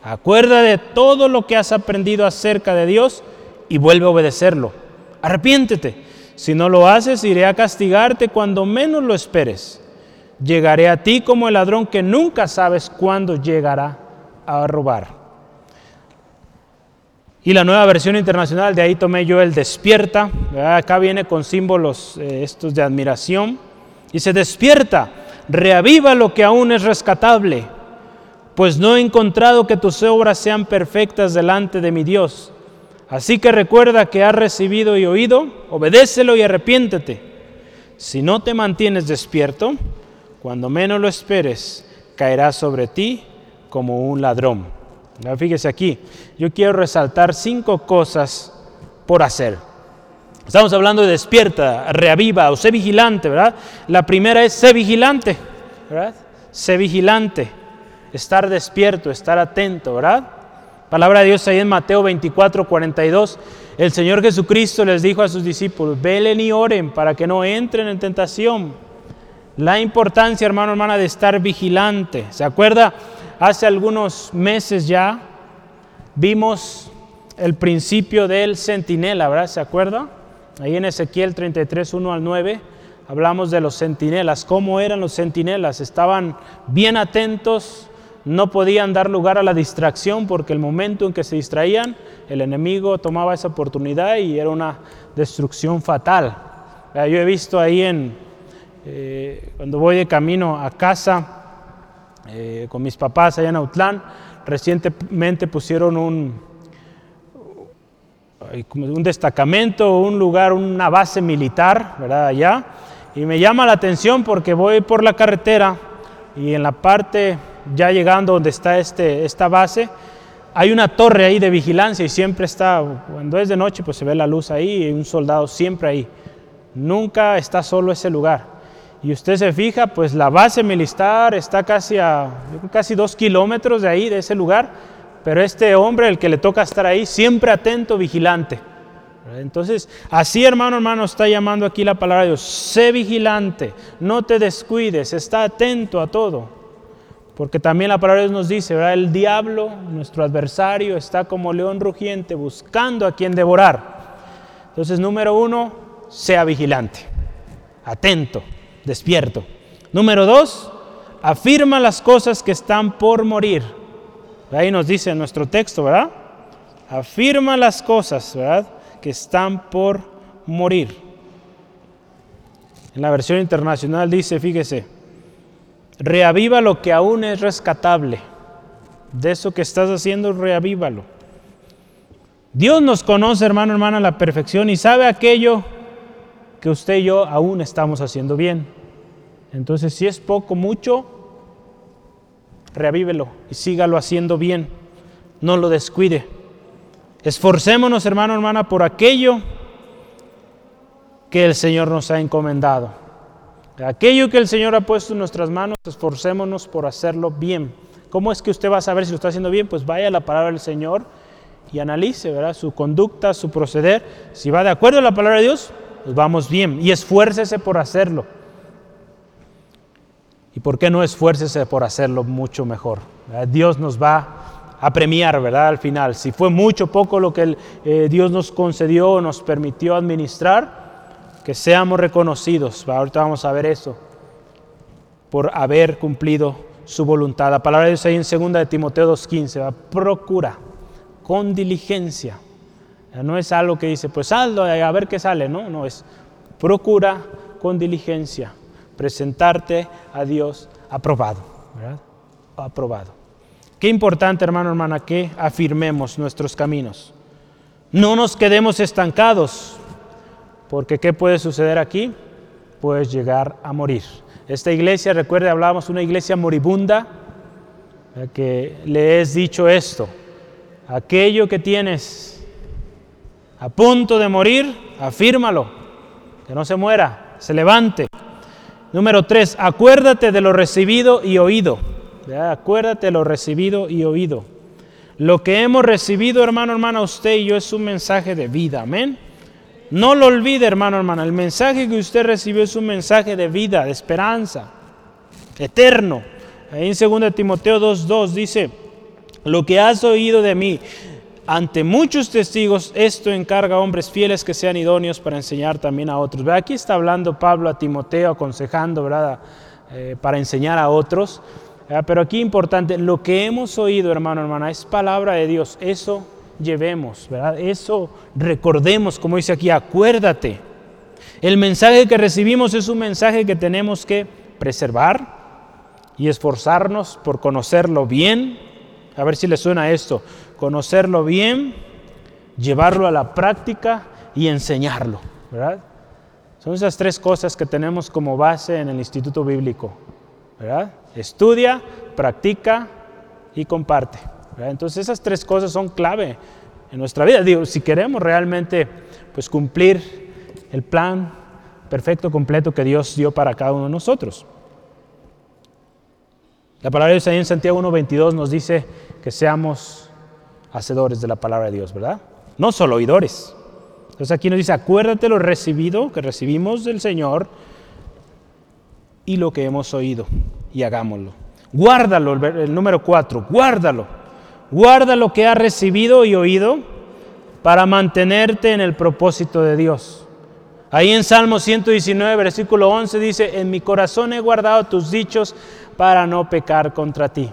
Acuerda de todo lo que has aprendido acerca de Dios y vuelve a obedecerlo. Arrepiéntete. Si no lo haces, iré a castigarte cuando menos lo esperes. Llegaré a ti como el ladrón que nunca sabes cuándo llegará a robar. Y la nueva versión internacional, de ahí tomé yo el despierta. Acá viene con símbolos eh, estos de admiración. Y se despierta reaviva lo que aún es rescatable, pues no he encontrado que tus obras sean perfectas delante de mi Dios. Así que recuerda que has recibido y oído, obedécelo y arrepiéntete. Si no te mantienes despierto, cuando menos lo esperes, caerá sobre ti como un ladrón. fíjese aquí, yo quiero resaltar cinco cosas por hacer. Estamos hablando de despierta, reaviva o sé vigilante, ¿verdad? La primera es sé vigilante, ¿verdad? Sé vigilante, estar despierto, estar atento, ¿verdad? Palabra de Dios ahí en Mateo 24, 42. El Señor Jesucristo les dijo a sus discípulos, velen y oren para que no entren en tentación. La importancia, hermano, hermana, de estar vigilante. ¿Se acuerda? Hace algunos meses ya vimos el principio del centinela, ¿verdad? ¿Se acuerda? Ahí en Ezequiel 33, 1 al 9, hablamos de los centinelas. ¿Cómo eran los centinelas? Estaban bien atentos, no podían dar lugar a la distracción porque el momento en que se distraían, el enemigo tomaba esa oportunidad y era una destrucción fatal. Yo he visto ahí en, eh, cuando voy de camino a casa eh, con mis papás allá en Autlán, recientemente pusieron un, un destacamento, un lugar, una base militar, ¿verdad? Allá. Y me llama la atención porque voy por la carretera y en la parte, ya llegando donde está este, esta base, hay una torre ahí de vigilancia y siempre está, cuando es de noche, pues se ve la luz ahí y un soldado siempre ahí. Nunca está solo ese lugar. Y usted se fija, pues la base militar está casi a casi dos kilómetros de ahí, de ese lugar, pero este hombre, el que le toca estar ahí, siempre atento, vigilante. Entonces, así hermano, hermano, está llamando aquí la palabra de Dios. Sé vigilante, no te descuides, está atento a todo. Porque también la palabra de Dios nos dice, ¿verdad? el diablo, nuestro adversario, está como león rugiente buscando a quien devorar. Entonces, número uno, sea vigilante, atento, despierto. Número dos, afirma las cosas que están por morir. Ahí nos dice nuestro texto, ¿verdad? Afirma las cosas, ¿verdad? Que están por morir. En la versión internacional dice, fíjese, Reaviva lo que aún es rescatable. De eso que estás haciendo, reavívalo. Dios nos conoce, hermano, hermana, a la perfección y sabe aquello que usted y yo aún estamos haciendo bien. Entonces, si es poco, mucho, reavívelo y sígalo haciendo bien. No lo descuide. Esforcémonos, hermano, hermana, por aquello que el Señor nos ha encomendado. Aquello que el Señor ha puesto en nuestras manos, esforcémonos por hacerlo bien. ¿Cómo es que usted va a saber si lo está haciendo bien? Pues vaya a la palabra del Señor y analice ¿verdad? su conducta, su proceder. Si va de acuerdo a la palabra de Dios, pues vamos bien y esfuércese por hacerlo. ¿Y por qué no esfuércese por hacerlo mucho mejor? Dios nos va a premiar, ¿verdad? Al final, si fue mucho poco lo que eh, Dios nos concedió, nos permitió administrar, que seamos reconocidos, ahorita vamos a ver eso, por haber cumplido su voluntad. La palabra de Dios ahí en 2 de Timoteo 2.15, procura con diligencia. No es algo que dice, pues saldo a ver qué sale, no, no, es procura con diligencia presentarte a Dios aprobado, ¿verdad? Aprobado. Qué importante, hermano, hermana, que afirmemos nuestros caminos. No nos quedemos estancados, porque ¿qué puede suceder aquí? Puedes llegar a morir. Esta iglesia, recuerde, hablábamos una iglesia moribunda, que le es dicho esto, aquello que tienes a punto de morir, afírmalo, que no se muera, se levante. Número tres, acuérdate de lo recibido y oído. Acuérdate de lo recibido y oído. Lo que hemos recibido, hermano, hermana, usted y yo es un mensaje de vida. Amén. No lo olvide, hermano, hermana. El mensaje que usted recibió es un mensaje de vida, de esperanza, eterno. Ahí en 2 Timoteo 2.2 dice, lo que has oído de mí ante muchos testigos, esto encarga a hombres fieles que sean idóneos para enseñar también a otros. Aquí está hablando Pablo a Timoteo, aconsejando, ¿verdad? Eh, para enseñar a otros. Pero aquí importante, lo que hemos oído, hermano, hermana, es palabra de Dios. Eso llevemos, ¿verdad? Eso recordemos, como dice aquí, acuérdate. El mensaje que recibimos es un mensaje que tenemos que preservar y esforzarnos por conocerlo bien. A ver si le suena esto. Conocerlo bien, llevarlo a la práctica y enseñarlo, ¿verdad? Son esas tres cosas que tenemos como base en el Instituto Bíblico, ¿verdad? Estudia, practica y comparte. Entonces esas tres cosas son clave en nuestra vida. Digo, si queremos realmente pues, cumplir el plan perfecto, completo que Dios dio para cada uno de nosotros. La palabra de Dios ahí en Santiago 1.22 nos dice que seamos hacedores de la palabra de Dios, ¿verdad? No solo oidores. Entonces aquí nos dice, acuérdate lo recibido, que recibimos del Señor, y lo que hemos oído, y hagámoslo. Guárdalo, el número 4, guárdalo Guarda lo que has recibido y oído para mantenerte en el propósito de Dios. Ahí en Salmo 119, versículo 11 dice, en mi corazón he guardado tus dichos para no pecar contra ti.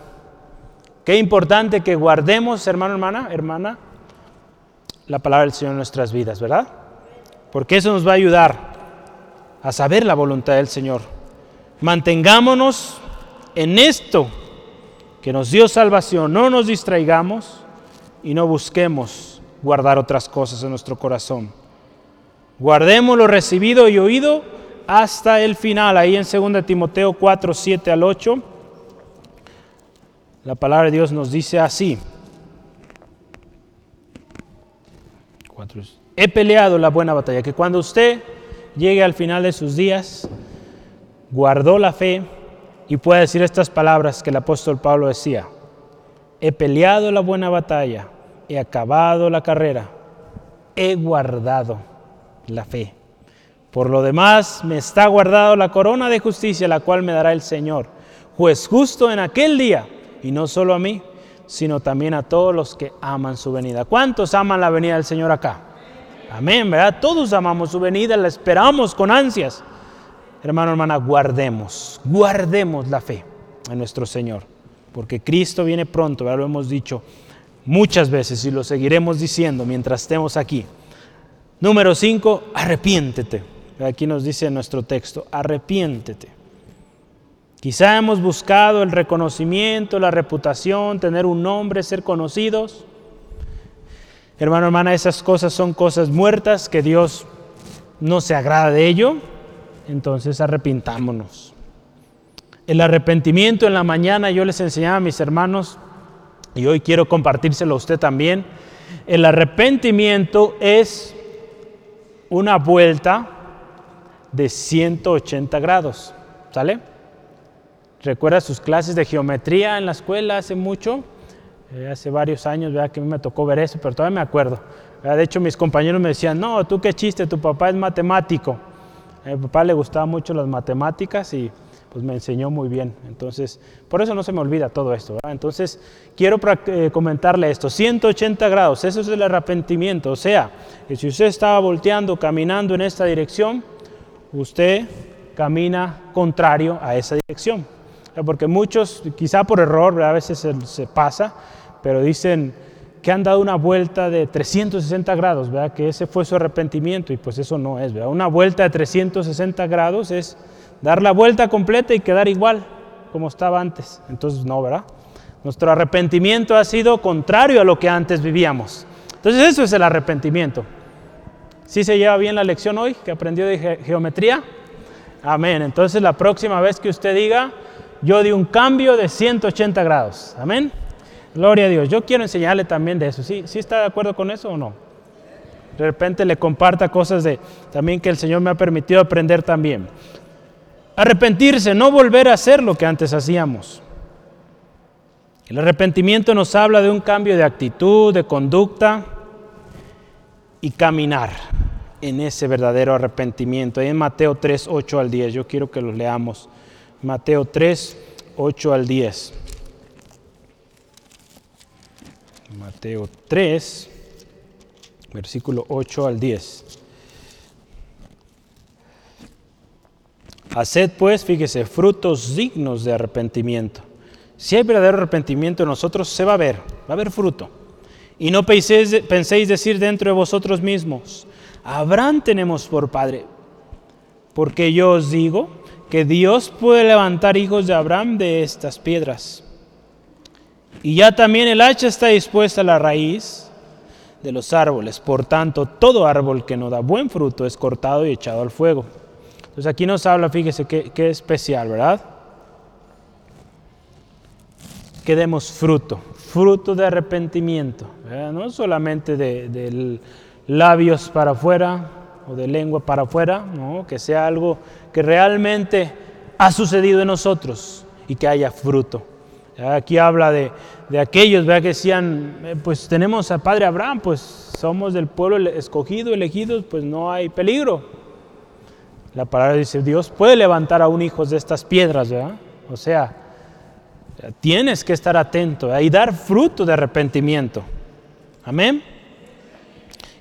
Qué importante que guardemos, hermano, hermana, hermana, la palabra del Señor en nuestras vidas, ¿verdad? Porque eso nos va a ayudar a saber la voluntad del Señor. Mantengámonos en esto que nos dio salvación, no nos distraigamos y no busquemos guardar otras cosas en nuestro corazón. Guardemos lo recibido y oído hasta el final. Ahí en 2 Timoteo 4, 7 al 8, la palabra de Dios nos dice así. He peleado la buena batalla, que cuando usted llegue al final de sus días, guardó la fe y pueda decir estas palabras que el apóstol Pablo decía. He peleado la buena batalla, he acabado la carrera, he guardado la fe. Por lo demás, me está guardado la corona de justicia, la cual me dará el Señor, juez justo en aquel día, y no solo a mí, sino también a todos los que aman su venida. ¿Cuántos aman la venida del Señor acá? Amén, ¿verdad? Todos amamos su venida, la esperamos con ansias. Hermano, hermana, guardemos, guardemos la fe en nuestro Señor, porque Cristo viene pronto, ya lo hemos dicho muchas veces y lo seguiremos diciendo mientras estemos aquí. Número 5, arrepiéntete. Aquí nos dice nuestro texto, arrepiéntete. Quizá hemos buscado el reconocimiento, la reputación, tener un nombre, ser conocidos. Hermano, hermana, esas cosas son cosas muertas que Dios no se agrada de ello. Entonces arrepintámonos. El arrepentimiento en la mañana yo les enseñaba a mis hermanos y hoy quiero compartírselo a usted también. El arrepentimiento es una vuelta de 180 grados. ¿Sale? ¿Recuerda sus clases de geometría en la escuela hace mucho? Eh, hace varios años, ¿verdad? Que a mí me tocó ver eso, pero todavía me acuerdo. De hecho, mis compañeros me decían, no, tú qué chiste, tu papá es matemático. A mi papá le gustaban mucho las matemáticas y pues me enseñó muy bien. Entonces, por eso no se me olvida todo esto. Entonces, quiero eh, comentarle esto. 180 grados, eso es el arrepentimiento. O sea, que si usted estaba volteando, caminando en esta dirección, usted camina contrario a esa dirección. Porque muchos, quizá por error, a veces se, pasa, pero dicen que han dado una vuelta de 360 grados, ¿verdad? que ese fue su arrepentimiento y pues eso no es. ¿verdad? Una vuelta de 360 grados es dar la vuelta completa y quedar igual como estaba antes. Entonces no, ¿verdad? Nuestro arrepentimiento ha sido contrario a lo que antes vivíamos. Entonces eso es el arrepentimiento. ¿Sí se lleva bien la lección hoy que aprendió de geometría? Amén. Entonces la próxima vez que usted diga, yo di un cambio de 180 grados. Amén. Gloria a Dios. Yo quiero enseñarle también de eso. ¿Sí, ¿Sí está de acuerdo con eso o no? De repente le comparta cosas de también que el Señor me ha permitido aprender también. Arrepentirse, no volver a hacer lo que antes hacíamos. El arrepentimiento nos habla de un cambio de actitud, de conducta y caminar en ese verdadero arrepentimiento. Ahí en Mateo 3, 8 al 10, yo quiero que los leamos. Mateo 3, 8 al 10. Mateo 3, versículo 8 al 10. Haced pues, fíjese, frutos dignos de arrepentimiento. Si hay verdadero arrepentimiento en nosotros, se va a ver, va a haber fruto. Y no penséis, penséis decir dentro de vosotros mismos, Abraham tenemos por padre. Porque yo os digo que Dios puede levantar hijos de Abraham de estas piedras. Y ya también el hacha está dispuesta a la raíz de los árboles. Por tanto, todo árbol que no da buen fruto es cortado y echado al fuego. Entonces aquí nos habla, fíjese qué, especial, ¿verdad? Que demos fruto, fruto de arrepentimiento, no solamente de, labios para afuera o de lengua para afuera, ¿no? que sea algo que realmente ha sucedido en nosotros y que haya fruto. Aquí habla de, aquellos ¿verdad? que decían, eh, pues tenemos al Padre Abraham, pues somos del pueblo escogido, elegidos, pues no hay peligro. La palabra dice, Dios puede levantar a un de estas piedras, ¿verdad? O sea, tienes que estar atento y dar fruto de arrepentimiento. Amén.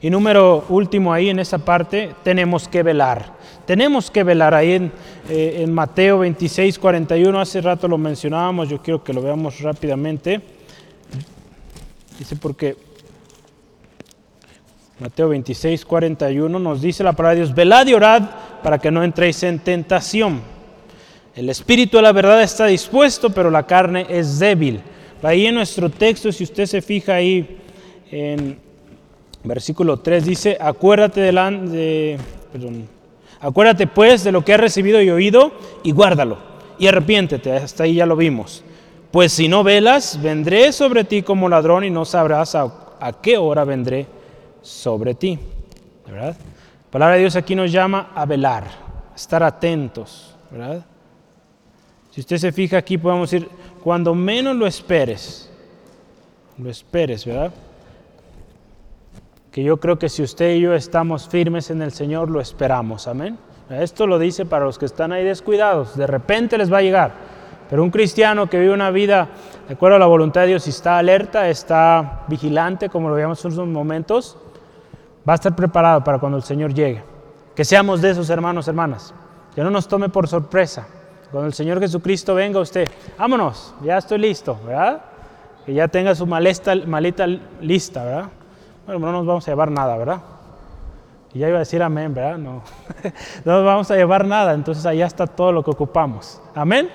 Y número último ahí en esa parte, tenemos que velar. Tenemos que velar ahí en, eh, en Mateo 26, 41, hace rato lo mencionábamos, yo quiero que lo veamos rápidamente. Dice porque Mateo 26, 41 nos dice la palabra de Dios, velad y orad para que no entréis en tentación. El espíritu de la verdad está dispuesto, pero la carne es débil. Ahí en nuestro texto, si usted se fija ahí en versículo 3 dice, acuérdate de, perdón, acuérdate pues de lo que has recibido y oído y guárdalo y arrepiéntete, hasta ahí ya lo vimos. Pues si no velas, vendré sobre ti como ladrón y no sabrás a, qué hora vendré sobre ti. ¿Verdad? La palabra de Dios aquí nos llama a velar, estar atentos, ¿verdad? Si usted se fija aquí, podemos decir, cuando menos lo esperes, lo esperes, ¿verdad? Que yo creo que si usted y yo estamos firmes en el Señor, lo esperamos, amén. Esto lo dice para los que están ahí descuidados, de repente les va a llegar. Pero un cristiano que vive una vida de acuerdo a la voluntad de Dios y está alerta, está vigilante, como lo veíamos en unos momentos, va a estar preparado para cuando el Señor llegue. Que seamos de esos hermanos, hermanas. Que no nos tome por sorpresa. Cuando el Señor Jesucristo venga usted, vámonos, ya estoy listo, ¿verdad? Que ya tenga su maleta, lista, ¿verdad? Bueno, no nos vamos a llevar nada, ¿verdad? Y ya iba a decir amén, ¿verdad? No, no nos vamos a llevar nada, entonces allá está todo lo que ocupamos. Amén.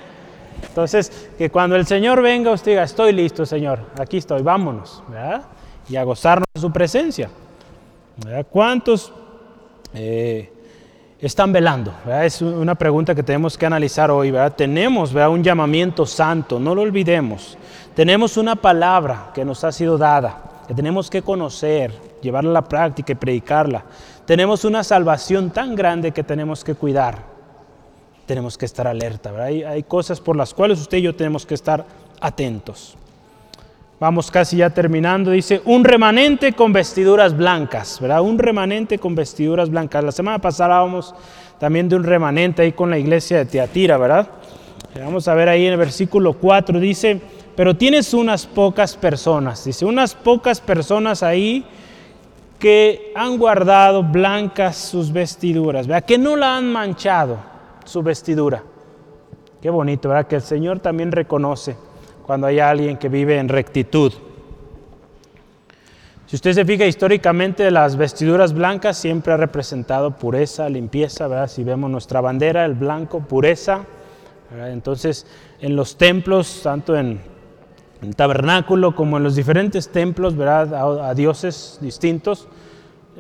Entonces, que cuando el Señor venga, usted diga, estoy listo, Señor, aquí estoy, vámonos, ¿verdad? Y a gozarnos de su presencia. ¿Cuántos eh, están velando? Es una pregunta que tenemos que analizar hoy. ¿verdad? Tenemos un llamamiento santo, no lo olvidemos. Tenemos una palabra que nos ha sido dada, tenemos que conocer, llevarla a la práctica y predicarla. Tenemos una salvación tan grande que tenemos que cuidar. Tenemos que estar alerta. Hay, hay cosas por las cuales usted y yo tenemos que estar atentos. Vamos casi ya terminando. Dice, un remanente con vestiduras blancas, ¿verdad? Un remanente con vestiduras blancas. La semana pasada hablábamos también de un remanente ahí con la iglesia de Teatira, ¿verdad? Vamos a ver ahí en el versículo 4, dice, pero tienes unas pocas personas, dice, unas pocas personas ahí que han guardado blancas sus vestiduras, ¿verdad? Que no la han manchado su vestidura. Qué bonito, ¿verdad? Que el Señor también reconoce cuando hay alguien que vive en rectitud. Si usted se fija históricamente, las vestiduras blancas siempre ha representado pureza, limpieza, ¿verdad? Si vemos nuestra bandera, el blanco, pureza. Entonces, en los templos, tanto en, el tabernáculo como en los diferentes templos, ¿verdad? A, a dioses distintos,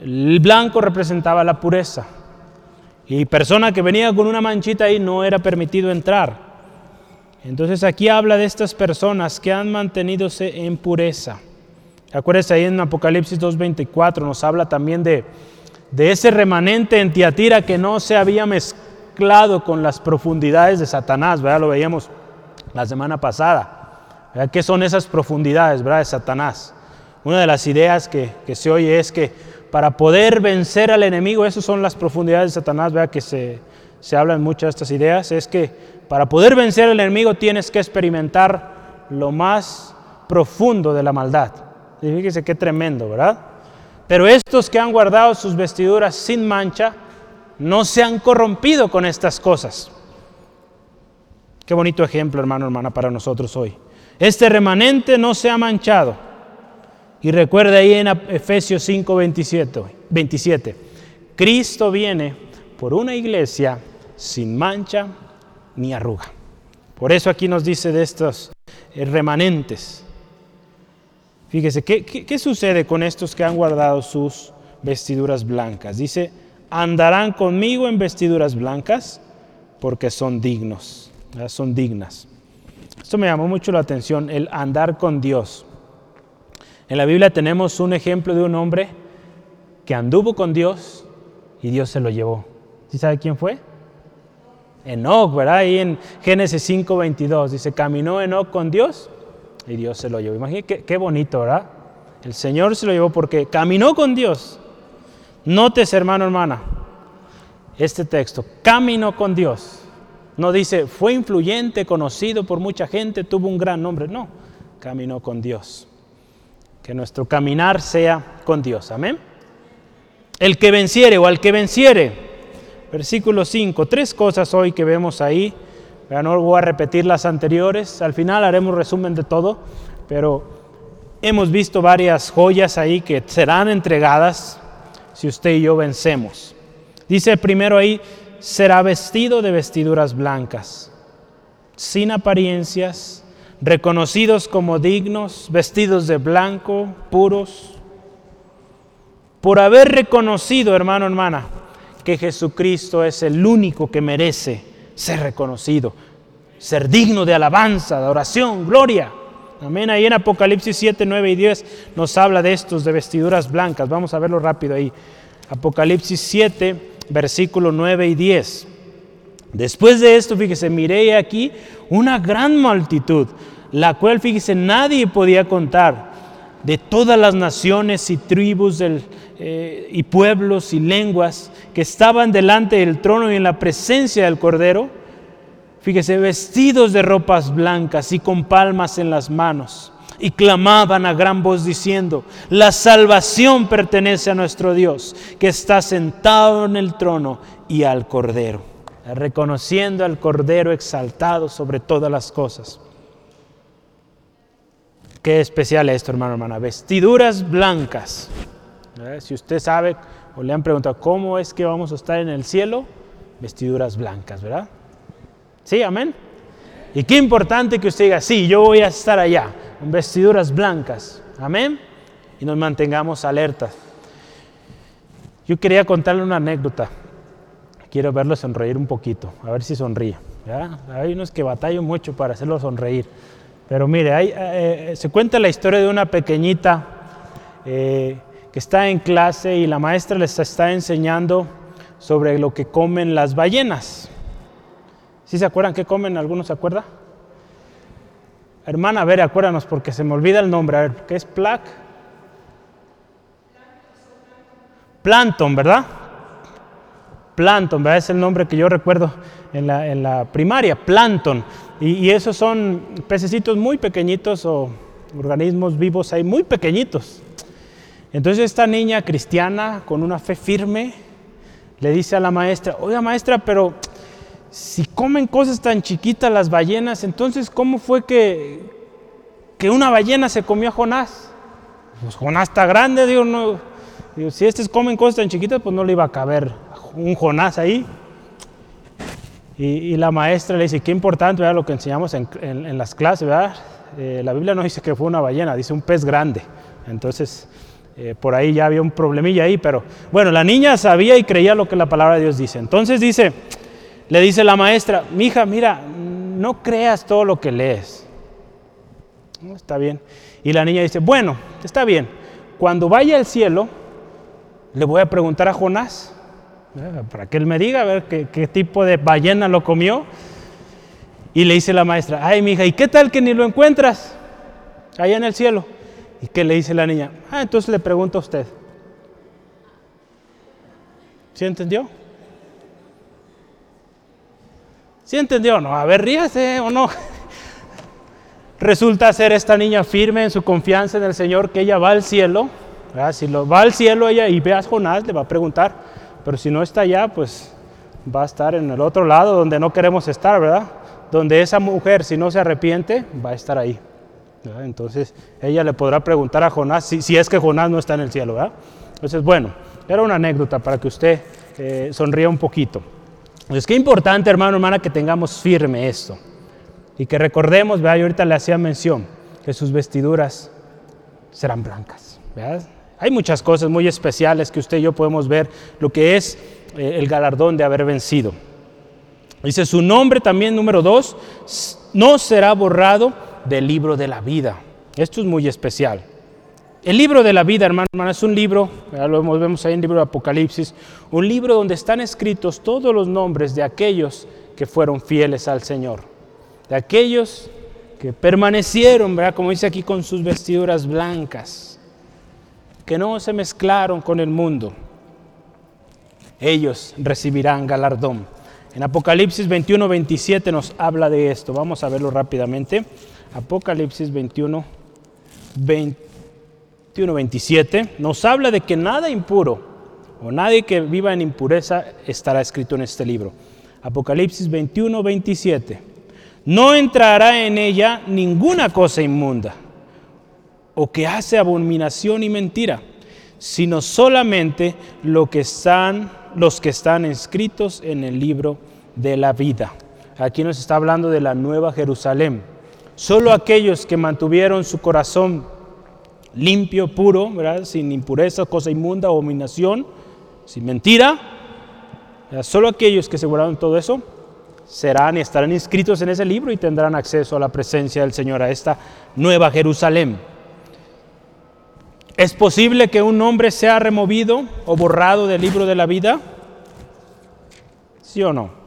el blanco representaba la pureza. Y persona que venía con una manchita ahí no era permitido entrar. Entonces aquí habla de estas personas que han mantenidose en pureza. Acuérdense ahí en Apocalipsis 2.24 nos habla también de, de ese remanente en Tiatira que no se había mezclado con las profundidades de Satanás, ¿verdad? Lo veíamos la semana pasada. ¿Qué son esas profundidades, ¿verdad? De Satanás. Una de las ideas que, que se oye es que para poder vencer al enemigo, esas son las profundidades de Satanás, ¿verdad? Que se, se hablan muchas de estas ideas, es que para poder vencer al enemigo tienes que experimentar lo más profundo de la maldad. Fíjese qué tremendo, ¿verdad? Pero estos que han guardado sus vestiduras sin mancha, no se han corrompido con estas cosas. Qué bonito ejemplo, hermano, hermana, para nosotros hoy. Este remanente no se ha manchado. Y recuerde ahí en Efesios 5, 27, Cristo viene por una iglesia sin mancha ni arruga. Por eso aquí nos dice de estos eh, remanentes. Fíjese, ¿qué, sucede con estos que han guardado sus vestiduras blancas? Dice, andarán conmigo en vestiduras blancas porque son dignos, son dignas. Esto me llamó mucho la atención, el andar con Dios. En la Biblia tenemos un ejemplo de un hombre que anduvo con Dios y Dios se lo llevó. ¿Sí sabe quién fue? Enoch, ¿verdad? Ahí en Génesis 5:22 dice, caminó Enoch con Dios y Dios se lo llevó. Imagínate qué, bonito, ¿verdad? El Señor se lo llevó porque caminó con Dios. Notes, hermano, hermana, este texto, caminó con Dios. No dice, fue influyente, conocido por mucha gente, tuvo un gran nombre. No, caminó con Dios. Que nuestro caminar sea con Dios. Amén. El que venciere o al que venciere, versículo 5. Tres cosas hoy que vemos ahí. No voy a repetir las anteriores. Al final haremos resumen de todo. Pero hemos visto varias joyas ahí que serán entregadas si usted y yo vencemos. Dice primero ahí, será vestido de vestiduras blancas, sin apariencias, reconocidos como dignos, vestidos de blanco, puros. por haber reconocido, hermano, hermana, que Jesucristo es el único que merece ser reconocido, ser digno de alabanza, de oración, gloria. Amén. Ahí en Apocalipsis 7, 9 y 10 nos habla de estos, de vestiduras blancas. Vamos a verlo rápido ahí. Apocalipsis 7, versículo 9 y 10. Después de esto, fíjese, miré aquí una gran multitud, la cual, fíjese, nadie podía contar, de todas las naciones y tribus del, eh, y pueblos y lenguas que estaban delante del trono y en la presencia del Cordero, fíjese, vestidos de ropas blancas y con palmas en las manos, y clamaban a gran voz diciendo, la salvación pertenece a nuestro Dios, que está sentado en el trono y al Cordero, reconociendo al Cordero exaltado sobre todas las cosas. Qué especial esto, hermano, hermana. Vestiduras blancas. Si usted sabe o le han preguntado cómo es que vamos a estar en el cielo, vestiduras blancas, ¿verdad? Sí, amén. Y qué importante que usted diga, sí, yo voy a estar allá, con vestiduras blancas. Amén. Y nos mantengamos alertas. Yo quería contarle una anécdota. Quiero verlo sonreír un poquito, a ver si sonríe. Hay unos que batallan mucho para hacerlo sonreír. Pero mire, hay, eh, se cuenta la historia de una pequeñita eh, que está en clase y la maestra les está enseñando sobre lo que comen las ballenas. ¿Sí se acuerdan qué comen? ¿Alguno se acuerda? Hermana, a ver, acuérdanos porque se me olvida el nombre. A ver, ¿qué es plac? Plankton, ¿verdad? Plankton, ¿verdad? Es el nombre que yo recuerdo en la, en la primaria, plankton. Y, esos son pececitos muy pequeñitos o organismos vivos ahí muy pequeñitos. Entonces esta niña cristiana con una fe firme le dice a la maestra, oiga maestra, pero si comen cosas tan chiquitas las ballenas, entonces ¿cómo fue que, que una ballena se comió a Jonás? Pues Jonás está grande, digo, no, si estos comen cosas tan chiquitas, pues no le iba a caber un Jonás ahí. Y, la maestra le dice, qué importante ¿verdad? lo que enseñamos en, las clases, ¿verdad? Eh, la Biblia no dice que fue una ballena, dice un pez grande. Entonces, eh, por ahí ya había un problemilla ahí, pero bueno, la niña sabía y creía lo que la palabra de Dios dice. Entonces dice, le dice la maestra, hija, mira, no creas todo lo que lees. está bien. Y la niña dice, bueno, está bien, cuando vaya al cielo, le voy a preguntar a Jonás eh, para que él me diga a ver qué, tipo de ballena lo comió. Y le dice la maestra, ay, mi hija, ¿y qué tal que ni lo encuentras allá en el cielo? ¿Y qué le dice la niña? Ah, entonces le pregunto a usted. ¿Sí entendió? ¿Sí entendió? No, a ver, ríase o no. Resulta ser esta niña firme en su confianza en el Señor que ella va al cielo. Si lo va al cielo ella y ve a Jonás, le va a preguntar, pero si no está allá, pues va a estar en el otro lado donde no queremos estar, ¿verdad? Donde esa mujer, si no se arrepiente, va a estar ahí. Entonces ella le podrá preguntar a Jonás si, es que Jonás no está en el cielo, ¿verdad? Entonces, bueno, era una anécdota para que usted eh, sonría un poquito. Entonces, qué importante, hermano, hermana, que tengamos firme esto. Y que recordemos, ¿verdad? Yo ahorita le hacía mención, que sus vestiduras serán blancas, ¿verdad? Hay muchas cosas muy especiales que usted y yo podemos ver lo que es eh, el galardón de haber vencido. Dice su nombre también, número dos, no será borrado del libro de la vida. Esto es muy especial. El libro de la vida, hermano, es un libro, ya lo vemos ahí en el libro de Apocalipsis, un libro donde están escritos todos los nombres de aquellos que fueron fieles al Señor, de aquellos que permanecieron, ¿verdad? como dice aquí, con sus vestiduras blancas que no se mezclaron con el mundo, ellos recibirán galardón. En Apocalipsis 21, 27 nos habla de esto. Vamos a verlo rápidamente. Apocalipsis 21, 21, 27 nos habla de que nada impuro o nadie que viva en impureza estará escrito en este libro. Apocalipsis 21, 27. No entrará en ella ninguna cosa inmunda o que hace abominación y mentira, sino solamente lo que están, los que están escritos en el libro de la vida. Aquí nos está hablando de la nueva Jerusalén. Solo aquellos que mantuvieron su corazón limpio, puro, ¿verdad? sin impureza, cosa inmunda, abominación, sin mentira. Solo aquellos que se guardaron todo eso serán y estarán inscritos en ese libro y tendrán acceso a la presencia del Señor, a esta nueva Jerusalén. ¿Es posible que un nombre sea removido o borrado del libro de la vida? ¿Sí o no?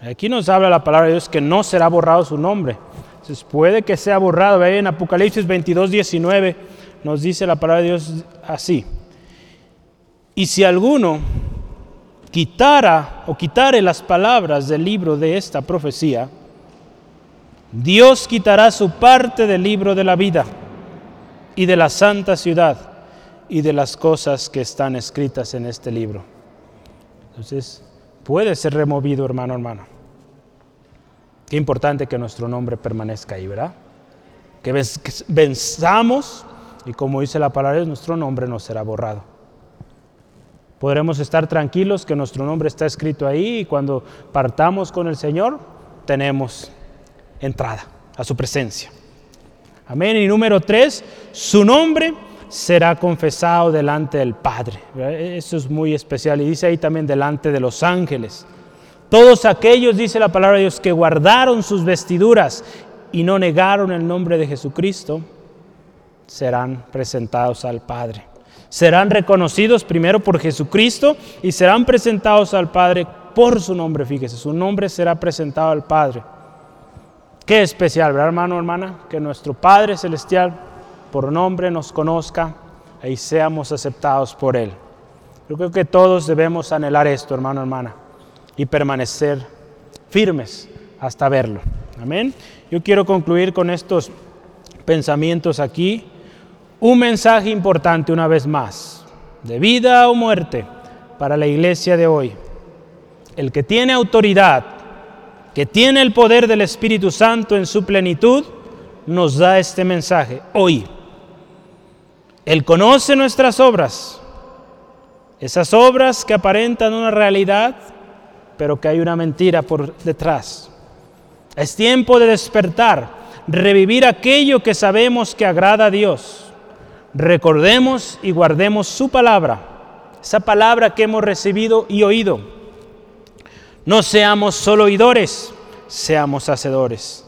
Aquí nos habla la palabra de Dios que no será borrado su nombre. Entonces puede que sea borrado. En Apocalipsis 22, 19 nos dice la palabra de Dios así. Y si alguno quitara o quitare las palabras del libro de esta profecía, Dios quitará su parte del libro de la vida y de la santa ciudad y de las cosas que están escritas en este libro. Entonces, puede ser removido, hermano, hermano. Qué importante que nuestro nombre permanezca ahí, ¿verdad? Que venzamos y como dice la palabra, nuestro nombre no será borrado. Podremos estar tranquilos que nuestro nombre está escrito ahí y cuando partamos con el Señor tenemos entrada a su presencia. Amén. Y número tres, su nombre será confesado delante del Padre. Eso es muy especial. Y dice ahí también delante de los ángeles. Todos aquellos, dice la palabra de Dios, que guardaron sus vestiduras y no negaron el nombre de Jesucristo, serán presentados al Padre serán reconocidos primero por Jesucristo y serán presentados al Padre por su nombre, fíjese, su nombre será presentado al Padre. Qué especial, ¿verdad, hermano, hermana? Que nuestro Padre Celestial por nombre nos conozca y seamos aceptados por Él. Yo creo que todos debemos anhelar esto, hermano, hermana, y permanecer firmes hasta verlo. Amén. Yo quiero concluir con estos pensamientos aquí un mensaje importante una vez más, de vida o muerte para la iglesia de hoy. El que tiene autoridad, que tiene el poder del Espíritu Santo en su plenitud, nos da este mensaje hoy. Él conoce nuestras obras, esas obras que aparentan una realidad, pero que hay una mentira por detrás. Es tiempo de despertar, revivir aquello que sabemos que agrada a Dios recordemos y guardemos su palabra, esa palabra que hemos recibido y oído. No seamos solo oidores, seamos hacedores.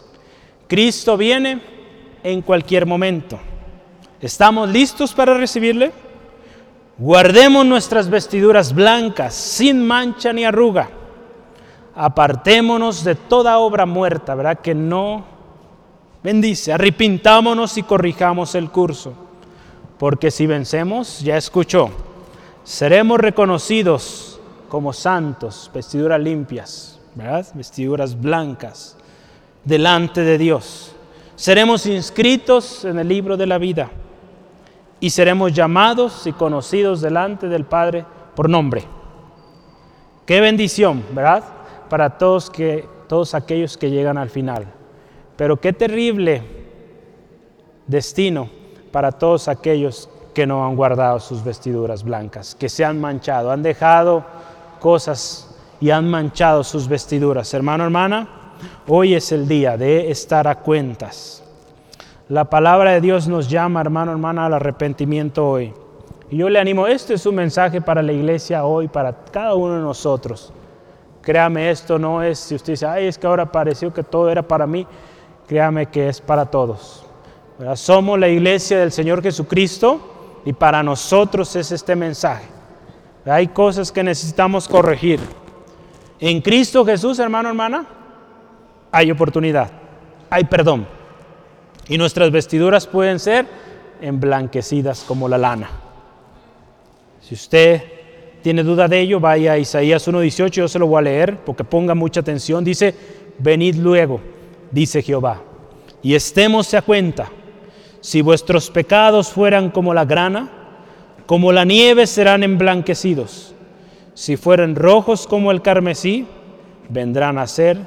Cristo viene en cualquier momento. ¿Estamos listos para recibirle? Guardemos nuestras vestiduras blancas, sin mancha ni arruga. Apartémonos de toda obra muerta, ¿verdad? Que no bendice. Arrepintámonos y corrijamos el curso porque si vencemos, ya escuchó, seremos reconocidos como santos, vestiduras limpias, ¿verdad? vestiduras blancas, delante de Dios. Seremos inscritos en el libro de la vida y seremos llamados y conocidos delante del Padre por nombre. Qué bendición, ¿verdad? Para todos, que, todos aquellos que llegan al final. Pero qué terrible destino para todos aquellos que no han guardado sus vestiduras blancas, que se han manchado, han dejado cosas y han manchado sus vestiduras. Hermano, hermana, hoy es el día de estar a cuentas. La palabra de Dios nos llama, hermano, hermana, al arrepentimiento hoy. Y yo le animo, este es un mensaje para la iglesia hoy, para cada uno de nosotros. Créame, esto no es, si usted dice, ay, es que ahora pareció que todo era para mí, créame que es para todos. Somos la iglesia del Señor Jesucristo y para nosotros es este mensaje. Hay cosas que necesitamos corregir. En Cristo Jesús, hermano, hermana, hay oportunidad, hay perdón. Y nuestras vestiduras pueden ser emblanquecidas como la lana. Si usted tiene duda de ello, vaya a Isaías 1.18, yo se lo voy a leer porque ponga mucha atención. Dice, venid luego, dice Jehová, y estemos a cuenta si vuestros pecados fueran como la grana, como la nieve serán emblanquecidos. Si fueren rojos como el carmesí, vendrán a ser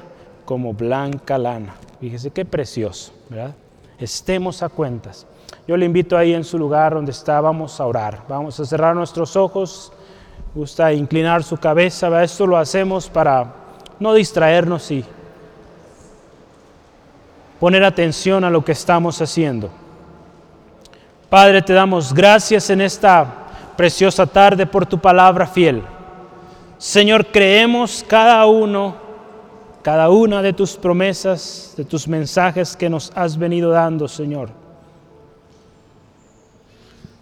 como blanca lana. Fíjese qué precioso, ¿verdad? Estemos a cuentas. Yo le invito ahí en su lugar donde está, vamos a orar. Vamos a cerrar nuestros ojos. Gusta inclinar su cabeza. Esto lo hacemos para no distraernos y poner atención a lo que estamos haciendo. Padre, te damos gracias en esta preciosa tarde por tu palabra fiel. Señor, creemos cada uno, cada una de tus promesas, de tus mensajes que nos has venido dando, Señor.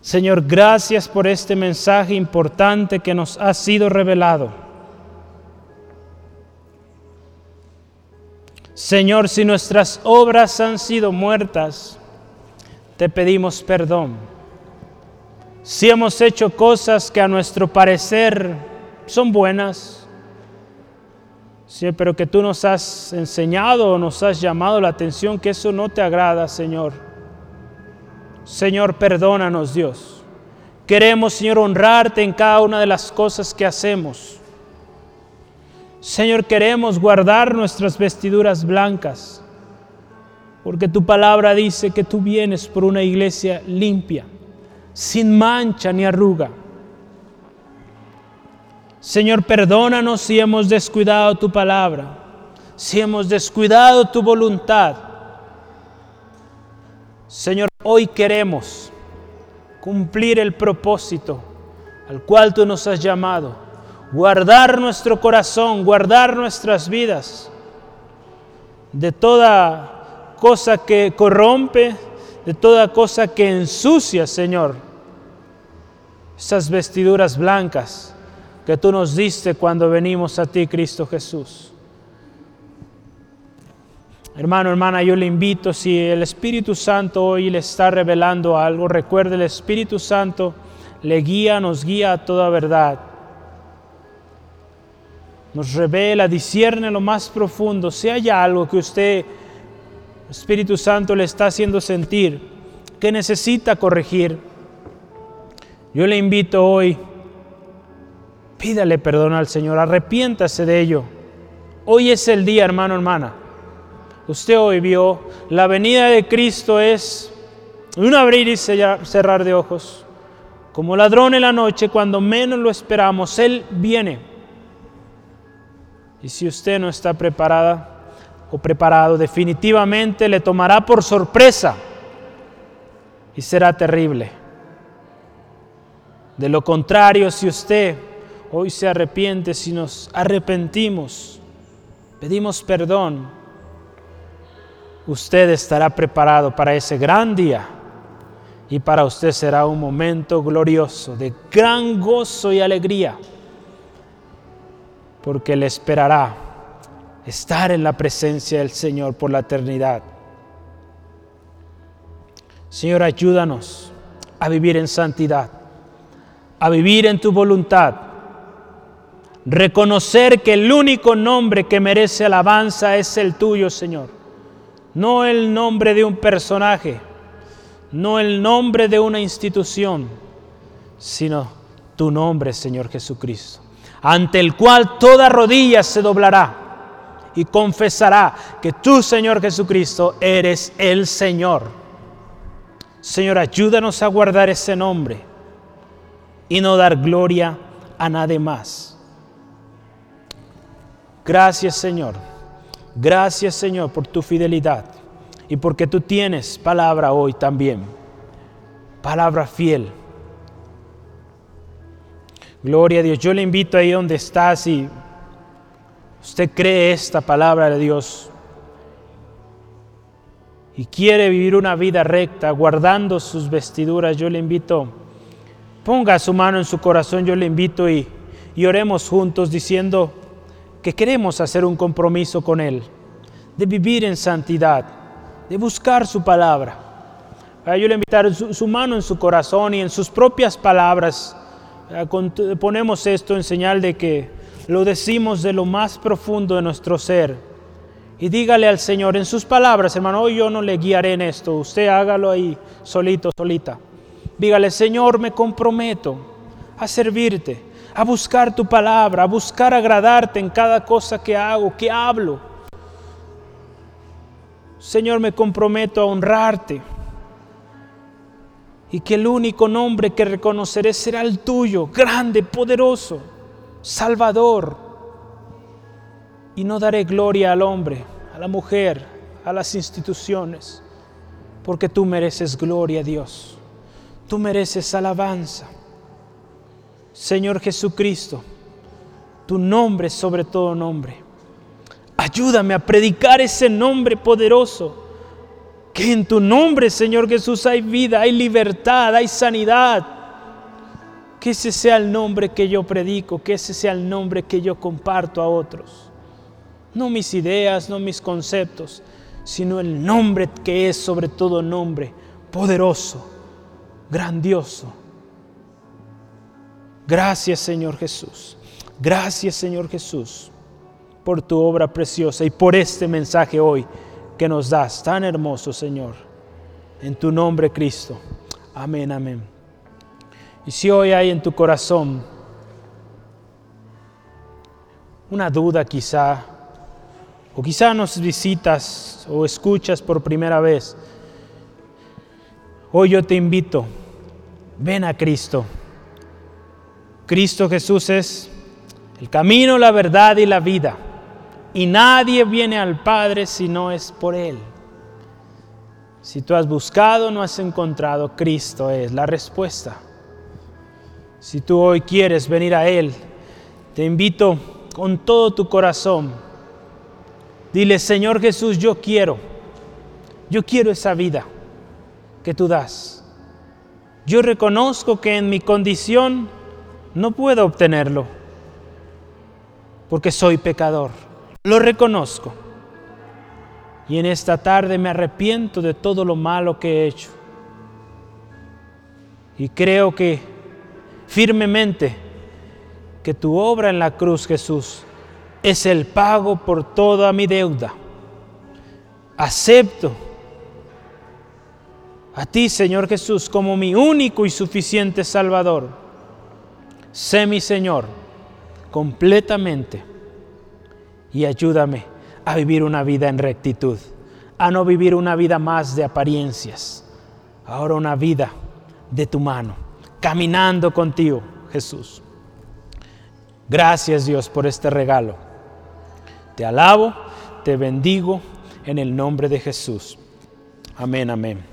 Señor, gracias por este mensaje importante que nos ha sido revelado. Señor, si nuestras obras han sido muertas, te pedimos perdón. Si hemos hecho cosas que a nuestro parecer son buenas, sí, pero que tú nos has enseñado o nos has llamado la atención que eso no te agrada, Señor. Señor, perdónanos, Dios. Queremos, Señor, honrarte en cada una de las cosas que hacemos. Señor, queremos guardar nuestras vestiduras blancas, porque tu palabra dice que tú vienes por una iglesia limpia, sin mancha ni arruga. Señor, perdónanos si hemos descuidado tu palabra, si hemos descuidado tu voluntad. Señor, hoy queremos cumplir el propósito al cual tú nos has llamado guardar nuestro corazón, guardar nuestras vidas de toda cosa que corrompe, de toda cosa que ensucia, Señor. Esas vestiduras blancas que tú nos diste cuando venimos a ti, Cristo Jesús. Hermano, hermana, yo le invito, si el Espíritu Santo hoy le está revelando algo, recuerde, el Espíritu Santo le guía, nos guía a toda verdad nos revela, discierne lo más profundo, si hay algo que usted, Espíritu Santo, le está haciendo sentir, que necesita corregir, yo le invito hoy, pídale perdón al Señor, arrepiéntase de ello. Hoy es el día, hermano, hermana. Usted hoy vio, la venida de Cristo es un abrir y cerrar de ojos. Como ladrón en la noche, cuando menos lo esperamos, Él viene. Y si usted no está preparada o preparado, definitivamente le tomará por sorpresa y será terrible. De lo contrario, si usted hoy se arrepiente, si nos arrepentimos, pedimos perdón, usted estará preparado para ese gran día y para usted será un momento glorioso de gran gozo y alegría porque le esperará estar en la presencia del Señor por la eternidad. Señor, ayúdanos a vivir en santidad, a vivir en tu voluntad, reconocer que el único nombre que merece alabanza es el tuyo, Señor, no el nombre de un personaje, no el nombre de una institución, sino tu nombre, Señor Jesucristo ante el cual toda rodilla se doblará y confesará que tú, Señor Jesucristo, eres el Señor. Señor, ayúdanos a guardar ese nombre y no dar gloria a nadie más. Gracias, Señor. Gracias, Señor, por tu fidelidad y porque tú tienes palabra hoy también. Palabra fiel Gloria a Dios. Yo le invito ahí donde está, si usted cree esta palabra de Dios y quiere vivir una vida recta, guardando sus vestiduras, yo le invito, ponga su mano en su corazón, yo le invito y, y oremos juntos diciendo que queremos hacer un compromiso con Él, de vivir en santidad, de buscar su palabra. Yo le invito su, su mano en su corazón y en sus propias palabras ponemos esto en señal de que lo decimos de lo más profundo de nuestro ser. Y dígale al Señor en sus palabras, hermano, hoy yo no le guiaré en esto, usted hágalo ahí solito, solita. Dígale, Señor, me comprometo a servirte, a buscar tu palabra, a buscar agradarte en cada cosa que hago, que hablo. Señor, me comprometo a honrarte y que el único nombre que reconoceré será el tuyo, grande, poderoso, salvador. Y no daré gloria al hombre, a la mujer, a las instituciones, porque tú mereces gloria, Dios. Tú mereces alabanza. Señor Jesucristo, tu nombre sobre todo nombre. Ayúdame a predicar ese nombre poderoso. Que en tu nombre, Señor Jesús, hay vida, hay libertad, hay sanidad. Que ese sea el nombre que yo predico, que ese sea el nombre que yo comparto a otros. No mis ideas, no mis conceptos, sino el nombre que es sobre todo nombre, poderoso, grandioso. Gracias Señor Jesús. Gracias Señor Jesús por tu obra preciosa y por este mensaje hoy que nos das tan hermoso Señor. En tu nombre Cristo. Amén, amén. Y si hoy hay en tu corazón una duda quizá, o quizá nos visitas o escuchas por primera vez, hoy yo te invito, ven a Cristo. Cristo Jesús es el camino, la verdad y la vida. Y nadie viene al Padre si no es por Él. Si tú has buscado, no has encontrado, Cristo es la respuesta. Si tú hoy quieres venir a Él, te invito con todo tu corazón. Dile, Señor Jesús, yo quiero, yo quiero esa vida que tú das. Yo reconozco que en mi condición no puedo obtenerlo porque soy pecador. Lo reconozco. Y en esta tarde me arrepiento de todo lo malo que he hecho. Y creo que firmemente que tu obra en la cruz, Jesús, es el pago por toda mi deuda. Acepto a ti, Señor Jesús, como mi único y suficiente Salvador. Sé mi Señor completamente y ayúdame a vivir una vida en rectitud, a no vivir una vida más de apariencias, ahora una vida de tu mano, caminando contigo, Jesús. Gracias Dios por este regalo. Te alabo, te bendigo en el nombre de Jesús. Amén, amén.